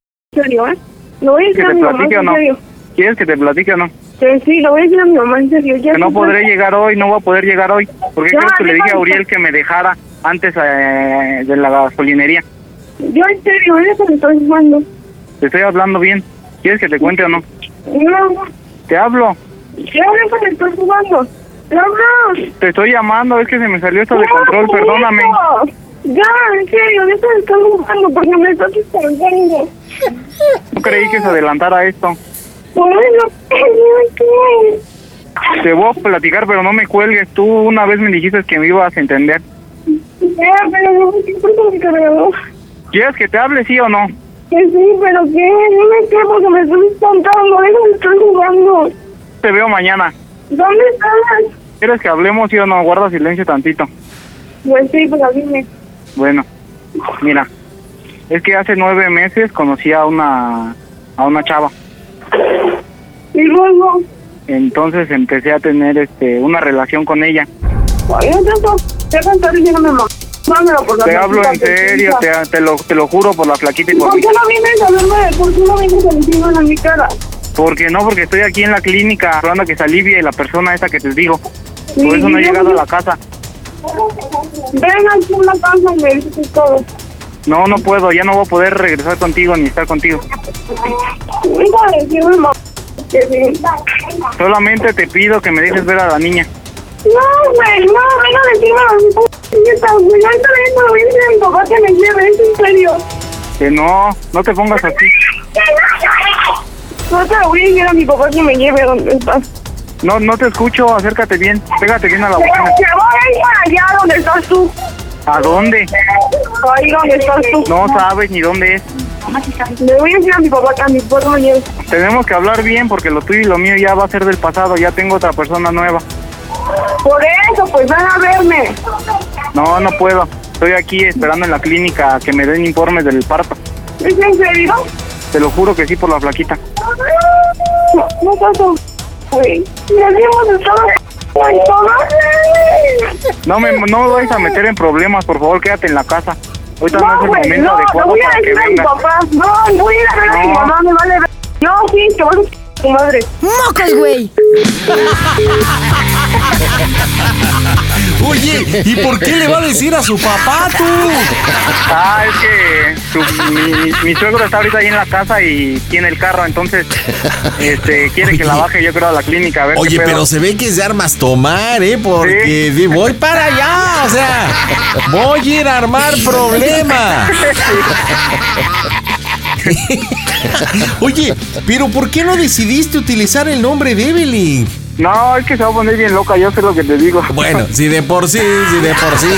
serio, ¿eh? Lo voy a ¿Que decir a mi mamá, en serio. ¿Quieres que te platique o no? Que sí, lo voy a decir a mi mamá, en serio. Ya Que no sí, podré llegar hoy, no voy a poder llegar hoy. ¿Por qué Ya, crees que le dije a. Uriel que me dejara antes eh, de la gasolinería? Yo en serio, eso me estoy jugando. Te estoy hablando bien. ¿Quieres que te cuente o no? No, Te hablo. ¿qué me estoy jugando? ¡No, Te estoy llamando, es que se me salió esto de control, perdóname. Ya, en serio, de me estoy jugando porque me estás espantando. No creí que se adelantara esto. ¿qué? Te voy a platicar, pero no me cuelgues. Tú una vez me dijiste que me ibas a entender. Ya, pero no me importa mi cargador. ¿Quieres que te hable, sí o no? Que sí, pero ¿qué? Dime qué, porque me estoy espantando, de eso me estoy jugando. Te veo mañana. ¿Dónde estás? ¿Quieres que hablemos, sí o no? Guarda silencio tantito. Pues sí, pero dime. Bueno, mira, es que hace nueve meses conocí a una a una chava. Y luego, Entonces empecé a tener este una relación con ella. ay, no tanto, ya por la Te hablo en serio, te, te lo, te lo juro por la flaquita y ¿Y por por mí. qué no vienes a verme? ¿Por qué no vienes a decirme en mi cara? Porque no, porque estoy aquí en la clínica hablando que se alivie la persona esa que te digo. Sí, Por eso no he llegado a la casa. Ven aquí a la casa y me dices todo. No, no puedo, ya no voy a poder regresar contigo ni estar contigo. Solamente te pido que me dejes ver a la niña. No, güey, no, venga a decirme a mi p***, güey. Ahorita vengo, voy a a mi papá que me lleve, es en serio. Que no, no te pongas así. No te voy a decir a mi papá que me lleve a donde estás. No, no te escucho, acércate bien, pégate bien a la bocina. que voy para allá donde estás tú. ¿A dónde? Ahí donde estás tú. No sabes ni dónde es. Le voy a decir a mi papá que a mi papá me lleve. Tenemos que hablar bien porque lo tuyo y lo mío ya va a ser del pasado, ya tengo otra persona nueva. Por eso, pues ven a verme. No, no puedo. Estoy aquí esperando en la clínica a que me den informes del parto. ¿Es en serio? Te lo juro que sí por la flaquita. No, no tanto, güey. Me habíamos estado y todo. No me, no me vayas a meter en problemas, por favor, quédate en la casa. Ahorita no, No, es el momento no, adecuado voy a para que decir a mi vengas. papá. No, voy a ir a ver a mi No. mamá, me vale ver. No, sí, que vas a tu madre. ¡Mocos, güey! <laughs> Oye, ¿y por qué le va a decir a su papá tú? Ah, es que su- mi, suegro está ahorita ahí en la casa y tiene el carro, entonces este quiere que la baje yo creo a la clínica a ver Oye, qué pero se ve que es de armas tomar, ¿eh? Porque voy para allá, o sea, voy a ir a armar problemas. <laughs> Oye, pero ¿por qué no decidiste utilizar el nombre de Evelyn? No, es que se va a poner bien loca, yo sé lo que te digo. Bueno, si de por sí, si de por sí.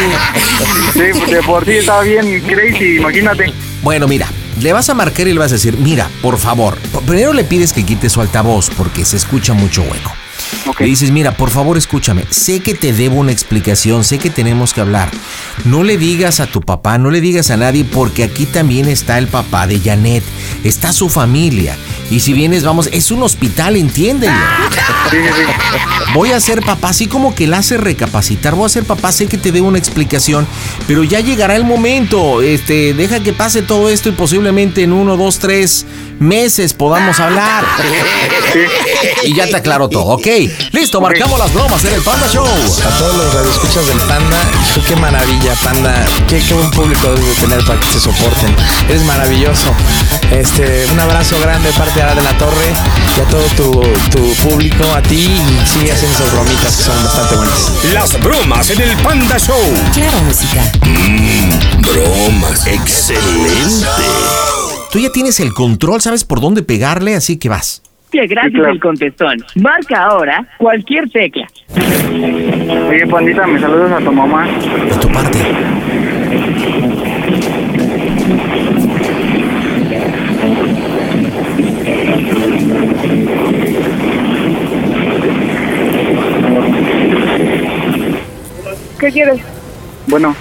Sí, de por sí está bien crazy, imagínate. Bueno, mira, le vas a marcar y le vas a decir, mira, por favor, primero le pides que quite su altavoz porque se escucha mucho hueco. Le dices, mira, por favor escúchame, sé que te debo una explicación, sé que tenemos que hablar. No le digas a tu papá, no le digas a nadie, porque aquí también está el papá de Janet, está su familia. Y si vienes, vamos, es un hospital, entiéndelo. Voy a ser papá, así como que la hace recapacitar. Voy a ser papá, sé que te debo una explicación, pero ya llegará el momento. Este, deja que pase todo esto y posiblemente en uno, dos, tres meses podamos hablar. Y ya te aclaro todo, ¿ok? Listo, marcamos las bromas en el Panda Show. A todos los radioescuchas del Panda, hijo, qué maravilla, Panda. Qué, qué buen público debes de tener para que se soporten. Eres maravilloso. Este, un abrazo grande de parte de Ara de la Torre y a todo tu, tu público, a ti y sigue haciendo esas bromitas que son bastante buenas. Las bromas en el Panda Show. Claro, música. Mmm, bromas. Excelente. Tú ya tienes el control, sabes por dónde pegarle, así que vas. Que gracias el contestón. Marca ahora cualquier tecla. Oye, pandita, me saludas a tu mamá. De tu parte. ¿Qué quieres? Bueno,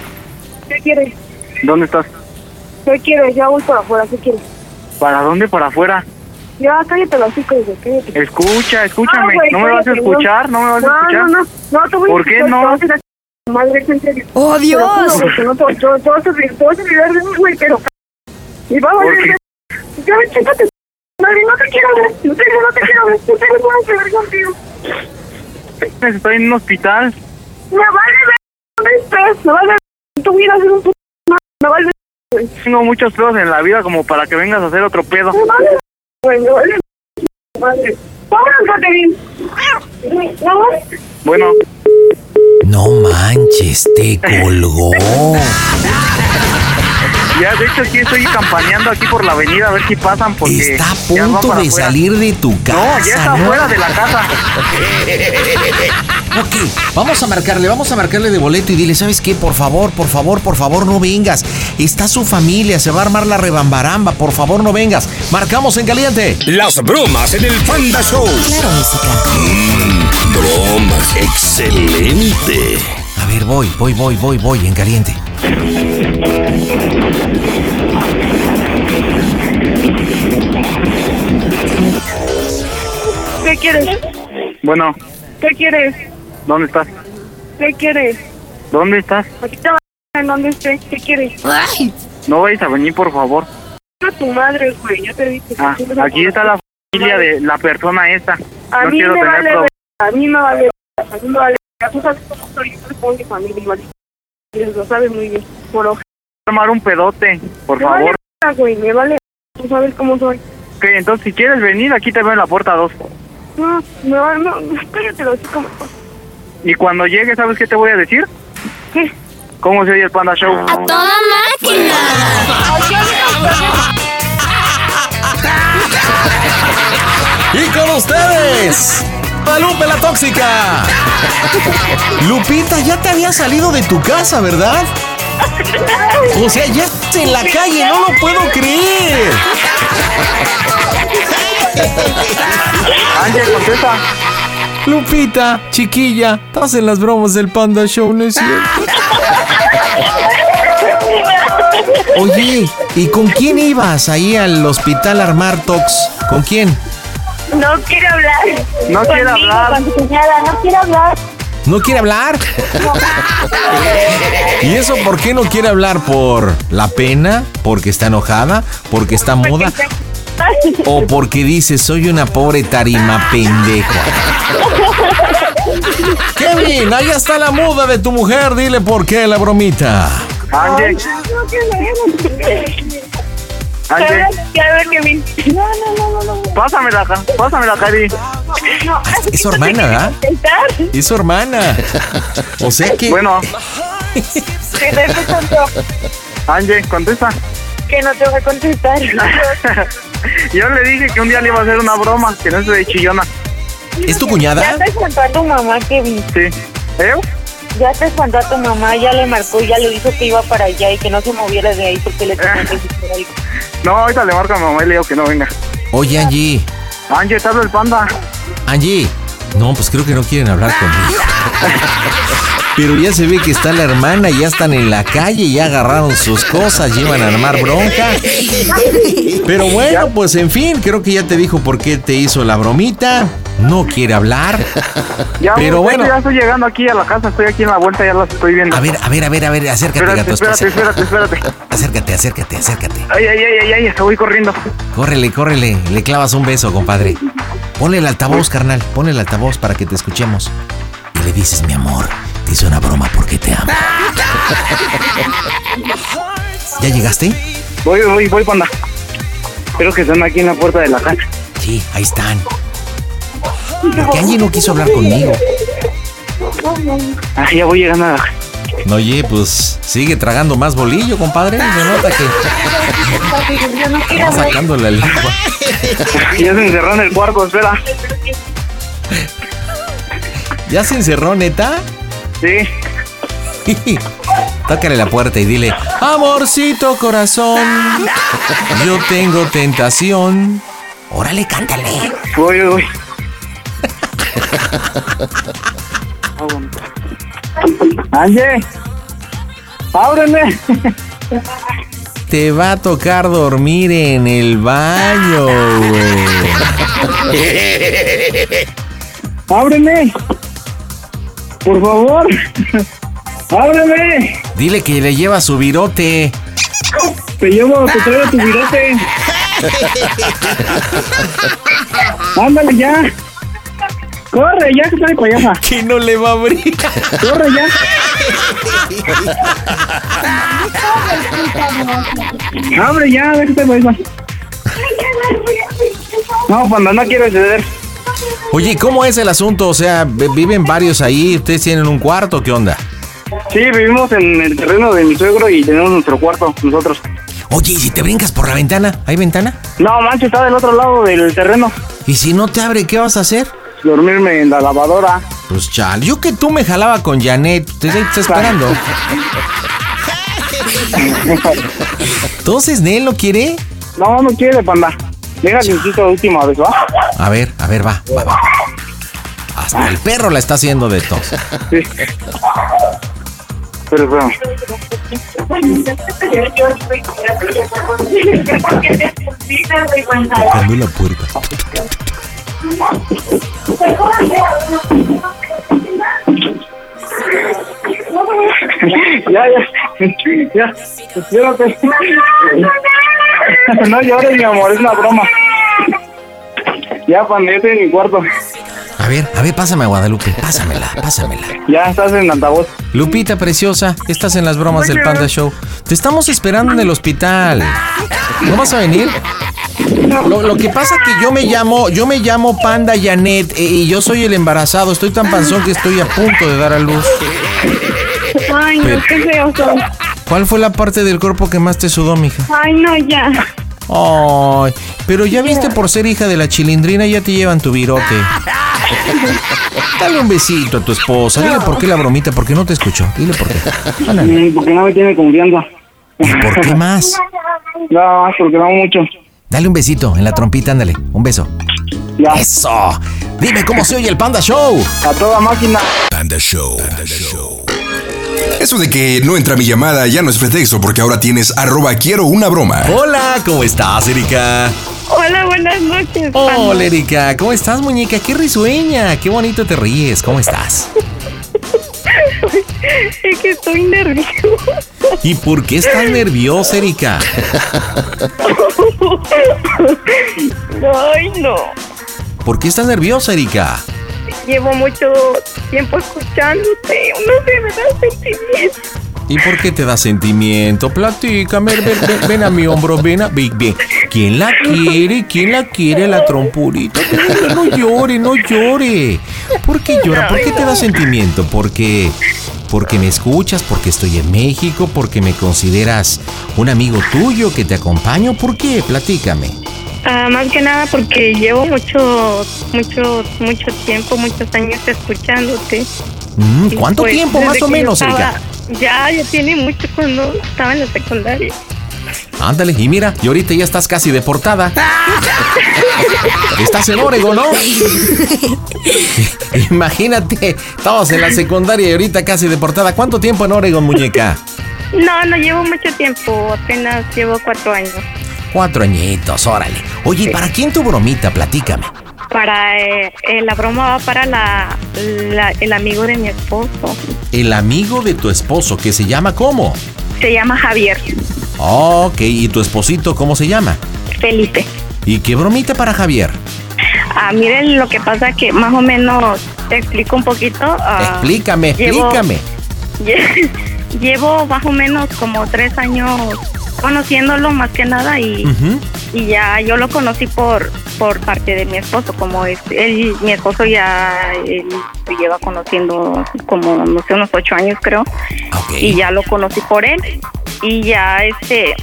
¿Qué quieres? ¿dónde estás? ¿Qué quieres? Ya voy para afuera, ¿qué quieres? ¿Para dónde? ¿Para afuera? Ya, cállate los hijos, cállate. Escucha, escúchame. Ah, güey, ¿No me vas a escuchar? ¿No me vas a no, escuchar? No, no, no, te voy a ¿Por qué no? te a a- Madre, en serio. ¡Oh, Te Dios! que no te- te- te vas a olvidar- te a de mí, güey, pero... Y vamos a ¿Por ir... Ya, chécate, Madre, no te quiero ver. En serio, no te quiero ver. En serio, no quiero ver contigo. Estoy en un hospital. Me vale ver dónde estás. Me vale ver tu vida hacer un puto. Me vale ver. Tengo muchos pedos en la vida como para que vengas a hacer otro pedo. Me vale ver. Güey, me vale ver. Madre. Vámonos, Caterín. Vamos. Bueno, No manches, te colgó. Ya de hecho aquí estoy campaneando aquí por la avenida a ver si pasan porque Está a punto de afuera. salir de tu casa. No, ya está ¿no? fuera de la casa. <laughs> Ok, vamos a marcarle, vamos a marcarle de boleto y dile, ¿sabes qué? Por favor, por favor, por favor, no vengas. Está su familia, se va a armar la rebambaramba, por favor, no vengas. Marcamos en caliente. Las bromas en el Panda Show. Claro, música. Mmm, bromas. Excelente. A ver, voy, voy, voy, voy, voy, en caliente. ¿Qué quieres? Bueno, ¿Qué quieres? ¿dónde estás? ¿Qué quieres? ¿Dónde estás? Aquí te va en donde esté. ¿Qué quieres? No vayas a venir, por favor. A tu madre, güey. Ya te dije. Ah, aquí está la familia de la persona esta. A no mí quiero me tener vale. problemas. A mí me vale. ver- A mí me vale. Tú sabes cómo soy. Yo con mi familia igual. Lo sabes muy bien. Por ojo. Tomar un pedote, por Me favor. vale, güey. Me vale. Tú sabes cómo soy. Ok, entonces si quieres venir, aquí te veo en la puerta 2. No, me vale. No, cállate, lo como. Y cuando llegue, ¿sabes qué te voy a decir? ¿Qué? ¿Cómo se oye el Panda Show? ¡A toda máquina! Y con ustedes, Lupe la tóxica. Lupita, ya te había salido de tu casa, ¿verdad? O sea, ya estás en la calle, no lo puedo creer. Ángel, contesta. Lupita, chiquilla, estás en las bromas del Panda Show, ¿no es cierto? Oye, ¿y con quién ibas ahí al hospital Armar Tox? ¿Con quién? No quiere hablar. No quiere Conmigo, hablar. Con tu cuñada. No quiere hablar. ¿No quiere hablar? ¿Y eso por qué no quiere hablar? ¿Por la pena? ¿Porque está enojada? ¿Porque está muda? ¿O porque dice soy una pobre tarima pendejo? Kevin, ahí está la muda de tu mujer, dile por qué la bromita. Ángel, Ya ver, Kevin. No, no, no, no, no. pásamela, pásamela, Cari. No, Es su hermana, ¿verdad? Intentar. Es su hermana. O sea que... Bueno, Que contando Ángel, contesta. que no te voy a contestar. <laughs> Yo le dije que un día le iba a hacer una broma, que no se de chillona. ¿Es tu Ya cuñada? te contó a tu mamá, Kevin. Sí. ¿Eh? Ya te contó a tu mamá, ya le marcó, ya le dijo que iba para allá y que no se moviera de ahí porque le tenía que decir algo. <laughs> No, ahorita le marco a mi mamá y le digo que no venga. Oye, Angie. Te hablo el panda. Angie. No, pues creo que no quieren hablar conmigo. <laughs> Pero ya se ve que está la hermana, ya están en la calle, ya agarraron sus cosas, llevan a armar bronca. Pero bueno, pues en fin, creo que ya te dijo por qué te hizo la bromita. No quiere hablar. Ya, Pero bueno. Ya estoy llegando aquí a la casa, estoy aquí en la vuelta, ya las estoy viendo. A ver, a ver, a ver, a ver, acércate, espérate, gato. espérate, espérate, espérate. Acércate, acércate, acércate. Ay, ay, ay, ay, ay, estoy corriendo. Córrele, córrele, le clavas un beso, compadre. Ponle el altavoz, carnal, ponle el altavoz para que te escuchemos. Y le dices, mi amor, hice una broma porque te amo. ¿Ya llegaste? Voy, voy, voy, panda. Espero que estén aquí en la puerta de la casa. Sí, ahí están. Porque Angie no quiso hablar conmigo. Ah, ya voy llegando a la No, oye, pues sigue tragando más bolillo, compadre. Se nota que va sacando la lengua. <laughs> Ya se encerró en el cuarto, espera. ¿Ya se encerró, neta? Sí. <laughs> Tócale la puerta y dile, amorcito corazón, yo tengo tentación. Órale, cántale. Voy, voy. Ángel, ábreme. Te va a tocar dormir en el baño, güey. Ábreme. Por favor. <laughs> Ábreme. Dile que le lleva su virote. Te llevo, te traigo tu virote. <laughs> Ándale ya. Corre ya, que está de payasa. Que no le va a abrir. Corre ya. Abre ya, déjate payasa. No, panda, no quiero ceder. Oye, ¿cómo es el asunto? O sea, vi- viven varios ahí, ustedes tienen un cuarto, ¿qué onda? Sí, vivimos en el terreno de mi suegro y tenemos nuestro cuarto nosotros. Oye, ¿y si te brincas por la ventana? ¿Hay ventana? No, mancho, está del otro lado del terreno. ¿Y si no te abre, qué vas a hacer? Dormirme en la lavadora. Pues chal, yo que tú me jalaba con Janet, te te está <laughs> esperando. <laughs> Entonces, ¿Nel no quiere? No, no quiere, panda. Insista la última vez, ¿va? A ver, a ver, va, va, va. Hasta el perro la está haciendo de tos. Sí. Pero, pero. Tocando la puerta. <laughs> ya, ya. Ya. Espérate. <laughs> no llores, mi amor, es una broma. Ya, panda, ya estoy en mi cuarto. A ver, a ver, pásame a Guadalupe, pásamela, pásamela. Ya estás en altavoz. Lupita preciosa, estás en las bromas del Panda Show. Te estamos esperando en el hospital. ¿No vas a venir? Lo, lo que pasa que yo me llamo, yo me llamo Panda Janet eh, y yo soy el embarazado. Estoy tan panzón que estoy a punto de dar a luz. Ay, no, Pero- qué feo son. ¿Cuál fue la parte del cuerpo que más te sudó, mija? Ay, no, ya. Ay, pero ya viste por ser hija de la chilindrina ya te llevan tu virote. <laughs> Dale un besito a tu esposa. Dile por qué la bromita, porque no te escuchó. Dile por qué. Ándale. Porque no me tiene confianza. ¿Y por qué más? No, porque no mucho. Dale un besito en la trompita, ándale. Un beso. Ya. Eso. Dime cómo se oye el Panda Show. A toda máquina. Panda Show. Eso de que no entra mi llamada ya no es pretexto porque ahora tienes arroba quiero una broma. Hola, ¿cómo estás, Erika? Hola, buenas noches. Hola, Erika. ¿Cómo estás, muñeca? Qué risueña. Qué bonito te ríes. ¿Cómo estás? <laughs> Es que estoy nerviosa. ¿Y por qué estás nerviosa, Erika? <laughs> Ay, no. ¿Por qué estás nerviosa, Erika? Llevo mucho tiempo escuchándote. No sé, me da sentimiento. ¿Y por qué te da sentimiento? Platícame, ven, ven- a mi hombro, ven a... Ven, ven. ¿Quién la quiere? ¿Quién la quiere? La trompurita. No, no llore, no llore. ¿Por qué llora? ¿Por qué te da sentimiento? Porque... Porque me escuchas, porque estoy en México, porque me consideras un amigo tuyo que te acompaño. ¿Por qué? Platícame. Ah, más que nada porque llevo mucho, mucho, mucho tiempo, muchos años escuchándote. Mm, ¿Cuánto pues, tiempo más o menos, estaba- Erika? Ya, ya tiene mucho cuando estaba en la secundaria. Ándale, y mira, y ahorita ya estás casi deportada. Estás en Oregon, ¿no? <laughs> Imagínate, estabas en la secundaria y ahorita casi deportada. ¿Cuánto tiempo en Oregon, muñeca? No, no llevo mucho tiempo, apenas llevo cuatro años. Cuatro añitos, órale. Oye, ¿y ¿para quién tu bromita? Platícame. Para eh, eh, la broma va para la, la- el amigo de mi esposo. El amigo de tu esposo, que se llama ¿cómo? Se llama Javier Ok, ¿y tu esposito cómo se llama? Felipe. ¿Y qué bromita para Javier? Ah, miren, lo que pasa que más o menos te explico un poquito. ah, explícame, llevo- explícame. lle- <laughs> Llevo más o menos como tres años conociéndolo más que nada y, y ya yo lo conocí por por parte de mi esposo como es él mi esposo ya él lleva conociendo como no sé unos ocho años creo. Y ya lo conocí por él. Y ya este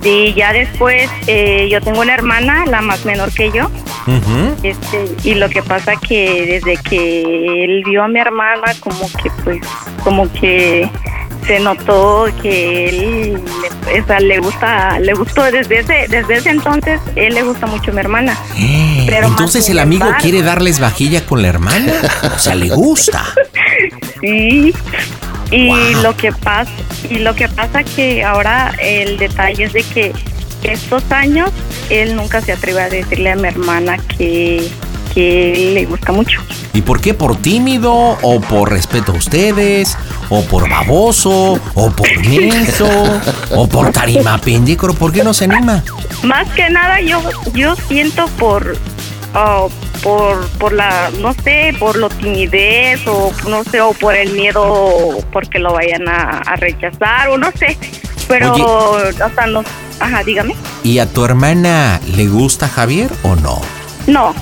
de ya después eh, yo tengo una hermana la más menor que yo. Este y lo que pasa que desde que él vio a mi hermana como que pues como que se notó que él le, o sea, le gusta le gustó desde ese desde ese entonces él le gusta mucho a mi hermana Pero más Entonces el amigo quiere darles vajilla con la hermana. O sea, le gusta. <laughs> Sí. Y lo que pasa y lo que pasa que ahora el detalle es de que estos años él nunca se atreve a decirle a mi hermana que que él le gusta mucho. ¿Y por qué? ¿Por tímido o por respeto a ustedes? O por baboso, o por <laughs> menso, o por tarima pendejo. ¿Por qué no se anima? Más que nada yo yo siento por ah, por por la no sé, por lo timidez o no sé o por el miedo porque lo vayan a, a rechazar o no sé. Pero hasta no, ajá, dígame. ¿Y a tu hermana le gusta Javier o no? No.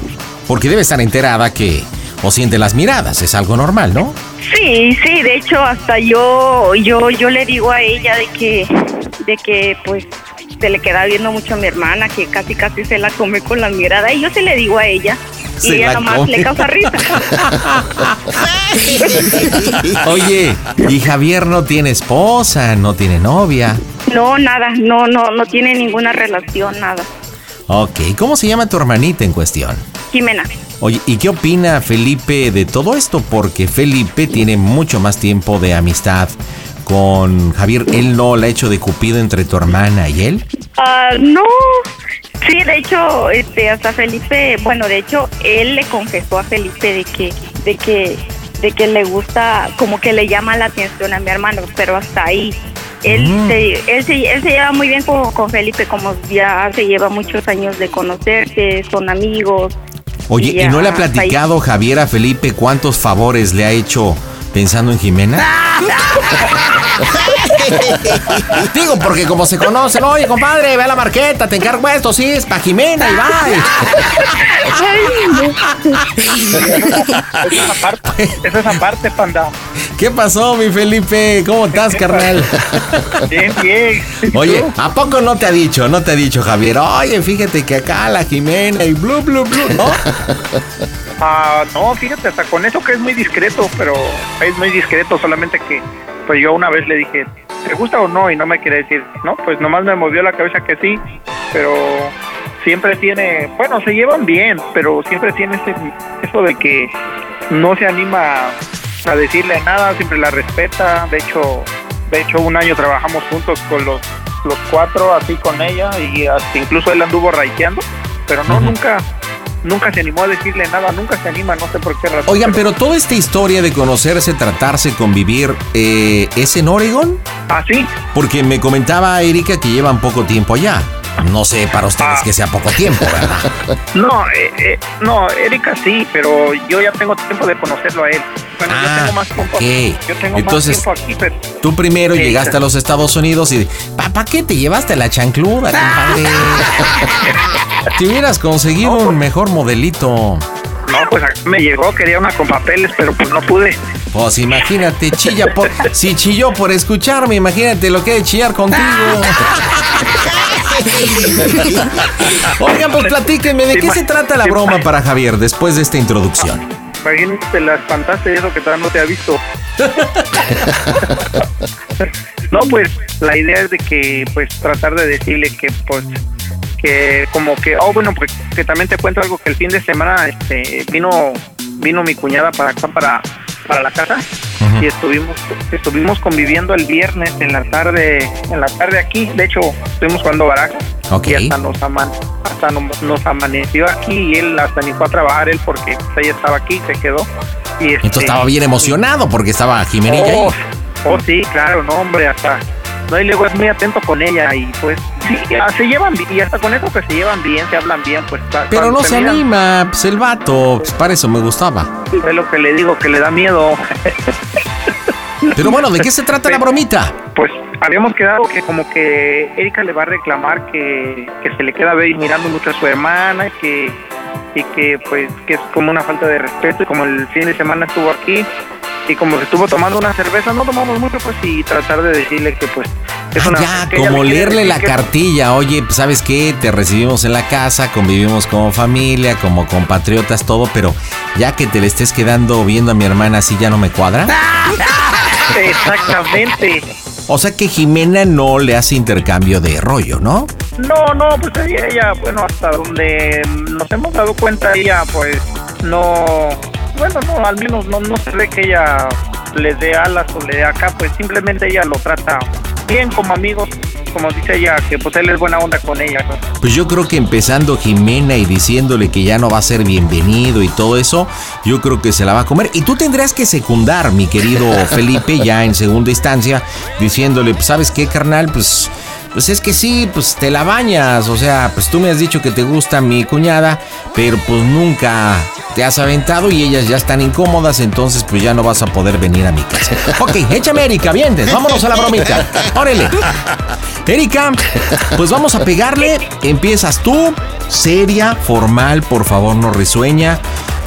Porque debe estar enterada que o siente las miradas, es algo normal, ¿no? Sí, sí, de hecho hasta yo yo yo le digo a ella de que de que pues se le queda viendo mucho a mi hermana, que casi casi se la come con la mirada y yo se le digo a ella y ella la nomás come. le causa risa. <laughs> Oye, y Javier no tiene esposa, no tiene novia. No, nada, no, no, no tiene ninguna relación, nada. Ok, ¿cómo se llama tu hermanita en cuestión? Jimena. Oye, ¿y qué opina Felipe de todo esto? Porque Felipe tiene mucho más tiempo de amistad con Javier. ¿Él no la ha hecho de cupido entre tu hermana y él? Ah, no. Sí, de hecho, este, hasta Felipe, bueno, de hecho, él le confesó a Felipe de que, de que, de que le gusta, como que le llama la atención a mi hermano, pero hasta ahí. Él, Mm. se, él, se, él se lleva muy bien con, con Felipe, como ya se lleva muchos años de conocerse, son amigos. Oye, ¿y no le ha platicado Javier a Felipe cuántos favores le ha hecho pensando en Jimena? <laughs> <laughs> Digo, porque como se conocen, oye, compadre, ve a la marqueta, te encargo esto, sí, es pa' Jimena y Esa es esa parte, esa es esa parte, panda. ¿Qué pasó, mi Felipe? ¿Cómo estás, carnal? Bien, bien. Oye, ¿a poco no te ha dicho, no te ha dicho Javier? Oye, fíjate que acá la Jimena y blu, blu, blu, ¿no? Ah, no, fíjate, hasta con eso que es muy discreto, pero es muy discreto, solamente que pues yo una vez le dije, ¿te gusta o no? Y no me quiere decir, no, pues nomás me movió la cabeza que sí, pero siempre tiene, bueno, se llevan bien, pero siempre tiene ese, eso de que no se anima a decirle nada, siempre la respeta, de hecho, de hecho un año trabajamos juntos con los, los cuatro, así con ella, y hasta incluso él anduvo raiteando, pero no, nunca, nunca se animó a decirle nada, nunca se anima, no sé por qué razón. Oigan, pero toda esta historia de conocerse, tratarse, convivir, eh, ¿es en Oregon? Ah, sí. Porque me comentaba Erika que llevan poco tiempo allá. No sé para ustedes que sea poco tiempo, ¿verdad? <laughs> No, eh, eh, no, Erika sí, pero yo ya tengo tiempo de conocerlo a él. Bueno, yo tengo más tiempo. Ah, ok. Yo tengo Entonces, más tiempo aquí, pero Tú primero Sí, llegaste a los Estados Unidos y, ¿para qué te llevaste la chancluda, <laughs> compadre? Te hubieras conseguido un mejor modelito. no, pues acá me llegó, quería una con papeles, pero pues no pude. Pues imagínate, chilla por. <laughs> Si chilló por escucharme, imagínate lo que es chillar contigo. <laughs> Oigan, pues platíquenme, ¿de qué se trata la broma para Javier después de esta introducción? Imagínate, la espantaste eso que todavía no te ha visto. <laughs> no, pues la idea es de que, pues, tratar de decirle que, pues, que como que, oh, bueno, pues, que también te cuento algo que el fin de semana, este, vino, vino mi cuñada para acá, para, para la casa, y estuvimos, estuvimos conviviendo el viernes en la tarde, en la tarde aquí, de hecho, estuvimos jugando baraja, Ok. y hasta nos, ama- hasta nos, nos amaneció aquí, y él hasta ni fue a trabajar él porque pues, ella estaba aquí, se quedó, y este, Entonces estaba bien emocionado porque estaba Jimenilla ahí. Oh, oh, sí, claro, no, hombre, hasta. No, y luego es muy atento con ella y pues sí, se llevan bien, y hasta con eso que se llevan bien, se hablan bien, pues. Pero no se miran, anima, pues el vato, pues para eso me gustaba. Es lo que le digo, que le da miedo. Pero bueno, ¿de qué se trata la bromita? Pues habíamos quedado que como que Erika le va a reclamar que, que se le queda mirando mucho a su hermana y que, y que pues que es como una falta de respeto y como el fin de semana estuvo aquí y como se estuvo tomando una cerveza, no tomamos mucho pues y tratar de decirle que pues es una... Ya, como leerle la que- cartilla, oye, pues, ¿sabes qué? Te recibimos en la casa, convivimos como familia, como compatriotas, todo, pero ya que te le estés quedando viendo a mi hermana así ya no me cuadra. <laughs> Exactamente. O sea que Jimena no le hace intercambio de rollo, ¿no? No, no, pues ella, bueno, hasta donde nos hemos dado cuenta, ella pues no, bueno, no, al menos no, no se ve que ella le dé alas o le dé acá, pues simplemente ella lo trata bien como amigos como dice ella, que pues él es buena onda con ella. ¿no? Pues yo creo que empezando Jimena y diciéndole que ya no va a ser bienvenido y todo eso, yo creo que se la va a comer. Y tú tendrás que secundar, mi querido <laughs> Felipe, ya en segunda instancia, diciéndole, pues sabes qué, carnal, pues... Pues es que sí, pues te la bañas, o sea, pues tú me has dicho que te gusta mi cuñada, pero pues nunca te has aventado y ellas ya están incómodas, entonces pues ya no vas a poder venir a mi casa. Ok, échame Erika, vienes, vámonos a la bromita. Órale. Erika, pues vamos a pegarle. Empiezas tú, seria, formal, por favor, no risueña.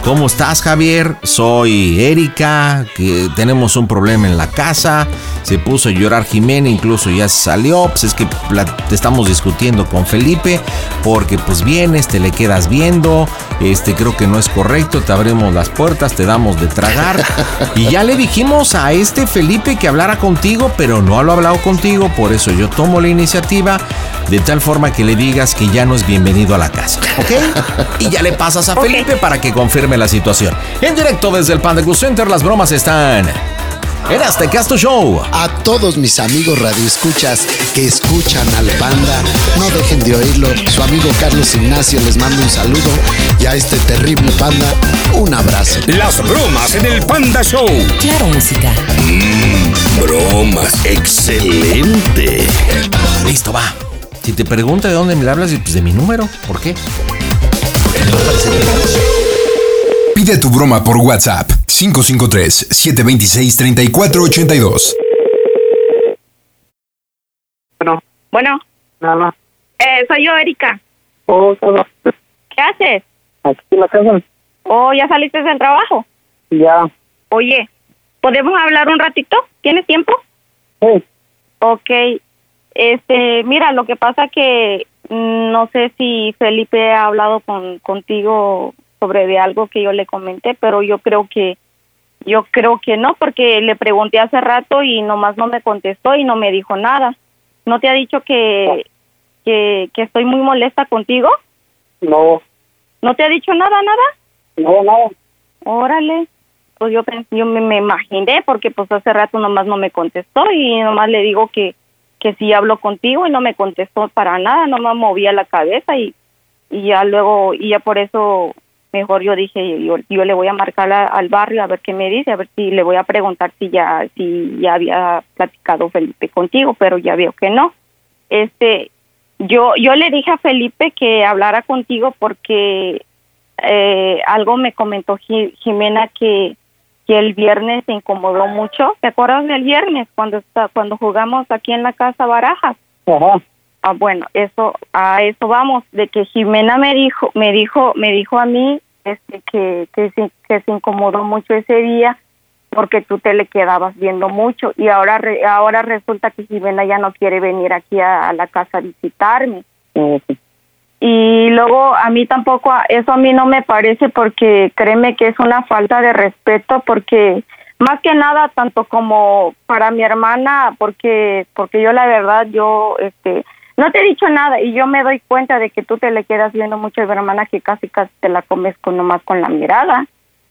¿Cómo estás, Javier? Soy Erika, que tenemos un problema en la casa. Se puso a llorar Jimena, incluso ya salió. Pues es que la- estamos discutiendo con Felipe, porque pues vienes, te le quedas viendo. Este creo que no es correcto. Te abrimos las puertas, te damos de tragar. <laughs> Y ya le dijimos a este Felipe que hablara contigo, pero no lo ha hablado contigo. Por eso yo tomo la iniciativa de tal forma que le digas que ya no es bienvenido a la casa. ¿Ok? <laughs> Y ya le pasas a Felipe para que confirme la situación. En directo desde el Panda Cool Center, las bromas están en este Casto Show. A todos mis amigos radioescuchas que escuchan al Panda, no dejen de oírlo. Su amigo Carlos Ignacio les manda un saludo y a este terrible Panda un abrazo. Las bromas en el Panda Show. Claro, música. Mmm, bromas. Excelente. Listo, va. Si te pregunta de dónde me hablas, pues de mi número. ¿Por qué? Pide tu broma por WhatsApp 553-726-3482. Bueno. Bueno. Nada. Eh, soy yo, Erika. Oh. ¿Qué haces? Aquí en la casa. Oh, ¿ya saliste del trabajo? Ya. Oye, ¿podemos hablar un ratito? ¿Tienes tiempo? Sí. Ok. Este, mira, lo que pasa que mm, no sé si Felipe ha hablado con contigo sobre de algo que yo le comenté, pero yo creo que yo creo que no, porque le pregunté hace rato y nomás no me contestó y no me dijo nada. ¿No te ha dicho que que, que estoy muy molesta contigo? No. ¿No te ha dicho nada, nada? No, no. Órale. Pues yo yo me, me imaginé porque pues hace rato nomás no me contestó y nomás le digo que que sí habló contigo y no me contestó para nada, nomás movía la cabeza y y ya luego y ya por eso mejor yo dije yo, yo le voy a marcar a- al barrio a ver qué me dice, a ver si le voy a preguntar si ya si ya había platicado Felipe contigo, pero ya veo que no. Este yo yo le dije a Felipe que hablara contigo porque eh, algo me comentó Ji- Jimena que que el viernes se incomodó mucho. ¿Te acuerdas del viernes cuando está, cuando jugamos aquí en la casa Barajas? Ajá. Ah, bueno, eso a eso vamos de que Jimena me dijo me dijo me dijo a mí este que que se, que se incomodó mucho ese día porque tú te le quedabas viendo mucho y ahora re- ahora resulta que Jimena ya no quiere venir aquí a, a la casa a visitarme. Y luego a mí tampoco eso a mí no me parece porque créeme que es una falta de respeto porque más que nada tanto como para mi hermana porque porque yo la verdad yo este no te he dicho nada y yo me doy cuenta de que tú te le quedas viendo mucho a mi hermana que casi casi te la comes con nomás con la mirada.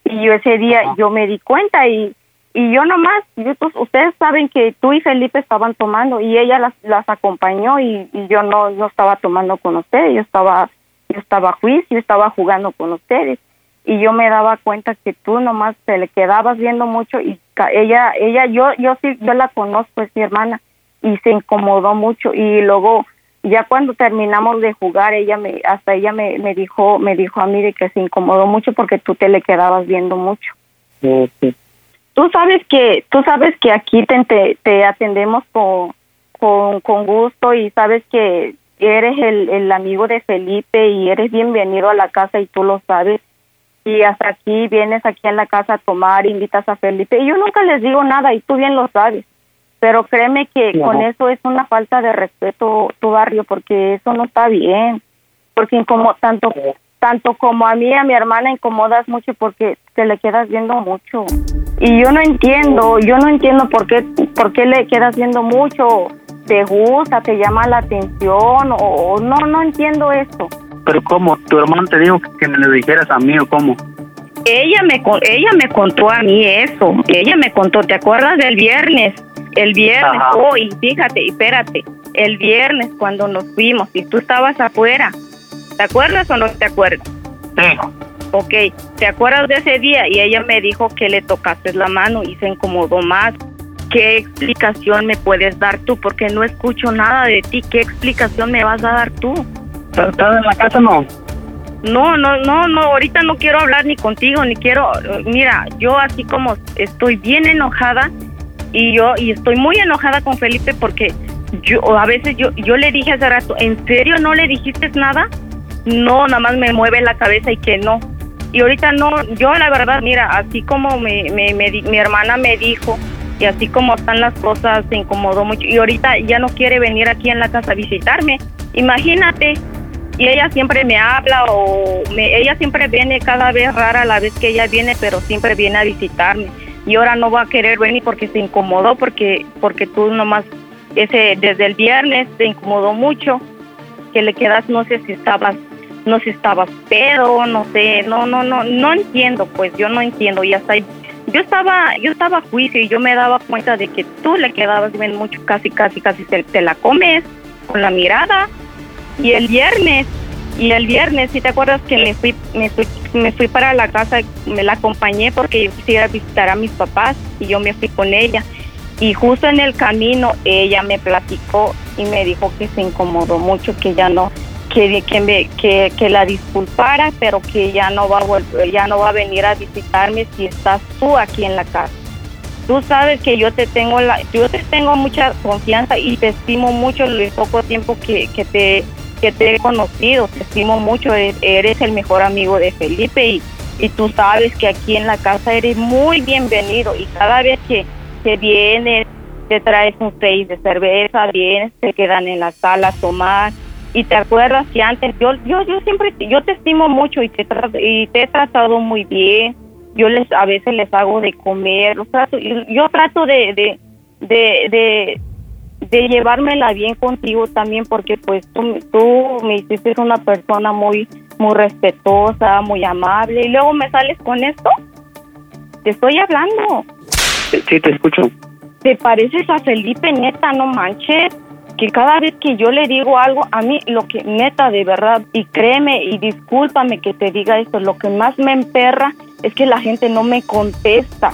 Y yo ese día yo me di cuenta y y yo nomás yo, pues, ustedes saben que tú y Felipe estaban tomando y ella las, las acompañó y, y yo no no estaba tomando con ustedes yo estaba yo estaba a juicio estaba jugando con ustedes. Y yo me daba cuenta que tú nomás te le quedabas viendo mucho y ella ella yo yo sí yo la conozco es mi hermana y se incomodó mucho y luego ya cuando terminamos de jugar ella me hasta ella me, me dijo me dijo a mí de que se incomodó mucho porque tú te le quedabas viendo mucho. Tú sabes que tú sabes que aquí te, te, te atendemos con, con, con gusto y sabes que eres el, el amigo de Felipe y eres bienvenido a la casa y tú lo sabes. Y hasta aquí vienes aquí en la casa a tomar invitas a Felipe. Y yo nunca les digo nada y tú bien lo sabes pero créeme que con eso es una falta de respeto tu barrio porque eso no está bien. Porque como tanto tanto como a mí y a mi hermana incomodas mucho porque te le quedas viendo mucho. Y yo no entiendo yo no entiendo por qué por qué le quedas viendo mucho. Te gusta te llama la atención o, o no no entiendo eso. Pero ¿cómo? ¿Tu hermano te dijo que me lo dijeras a mí o cómo? ella me con- ella me contó a mí eso. Ella me contó te acuerdas del viernes el viernes Ajá. oh y fíjate espérate el viernes cuando nos fuimos y tú estabas afuera. ¿Te acuerdas o no te acuerdas? Sí. Ok, ¿te acuerdas de ese día? Y ella me dijo que le tocaste la mano y se incomodó más. ¿Qué explicación me puedes dar tú? Porque no escucho nada de ti. ¿Qué explicación me vas a dar tú? ¿Estás en la casa no? No, no, no, no, ahorita no quiero hablar ni contigo, ni quiero, mira, yo así como estoy bien enojada y yo, y estoy muy enojada con Felipe porque yo, a veces yo, yo le dije hace rato, ¿en serio no le dijiste nada? No, nada más me mueve la cabeza y que no. Y ahorita no, yo la verdad, mira, así como me, me, me mi hermana me dijo, y así como están las cosas, se incomodó mucho. Y ahorita ya no quiere venir aquí en la casa a visitarme. Imagínate. Y ella siempre me habla o me, ella siempre viene cada vez rara la vez que ella viene, pero siempre viene a visitarme. Y ahora no va a querer venir porque se incomodó, porque, porque tú nomás, ese, desde el viernes te incomodó mucho, que le quedas, no sé si estabas, no sé si estabas pedo, no sé, no, no, no, no entiendo, pues yo no entiendo. Y hasta yo estaba, yo estaba a juicio y yo me daba cuenta de que tú le quedabas bien mucho, casi, casi, casi te, te la comes con la mirada. Y el viernes, y el viernes, si te acuerdas que me fui, me fui, me fui para la casa, me la acompañé porque yo quisiera visitar a mis papás y yo me fui con ella. Y justo en el camino ella me platicó y me dijo que se incomodó mucho, que ya no, que, que, me, que, que la disculpara, pero que ya no va a ya no va a venir a visitarme si estás tú aquí en la casa. Tú sabes que yo te tengo la, yo te tengo mucha confianza y te estimo mucho el poco tiempo que, que te que te he conocido, te estimo mucho, eres, eres el mejor amigo de Felipe y, y tú sabes que aquí en la casa eres muy bienvenido y cada vez que, que vienes te traes un seis de cerveza, vienes, te quedan en la sala a tomar y te acuerdas que antes yo yo yo siempre yo te estimo mucho y te y te he tratado muy bien yo les a veces les hago de comer yo trato de, de, de de llevármela bien contigo también porque pues tú, tú me hiciste una persona muy muy respetuosa muy amable y luego me sales con esto te estoy hablando Sí, te escucho. te pareces a Felipe, neta, no manches. Que cada vez que yo le digo algo, a mí lo que, neta, de verdad, y créeme y discúlpame que te diga esto, lo que más me emperra es que la gente no me contesta.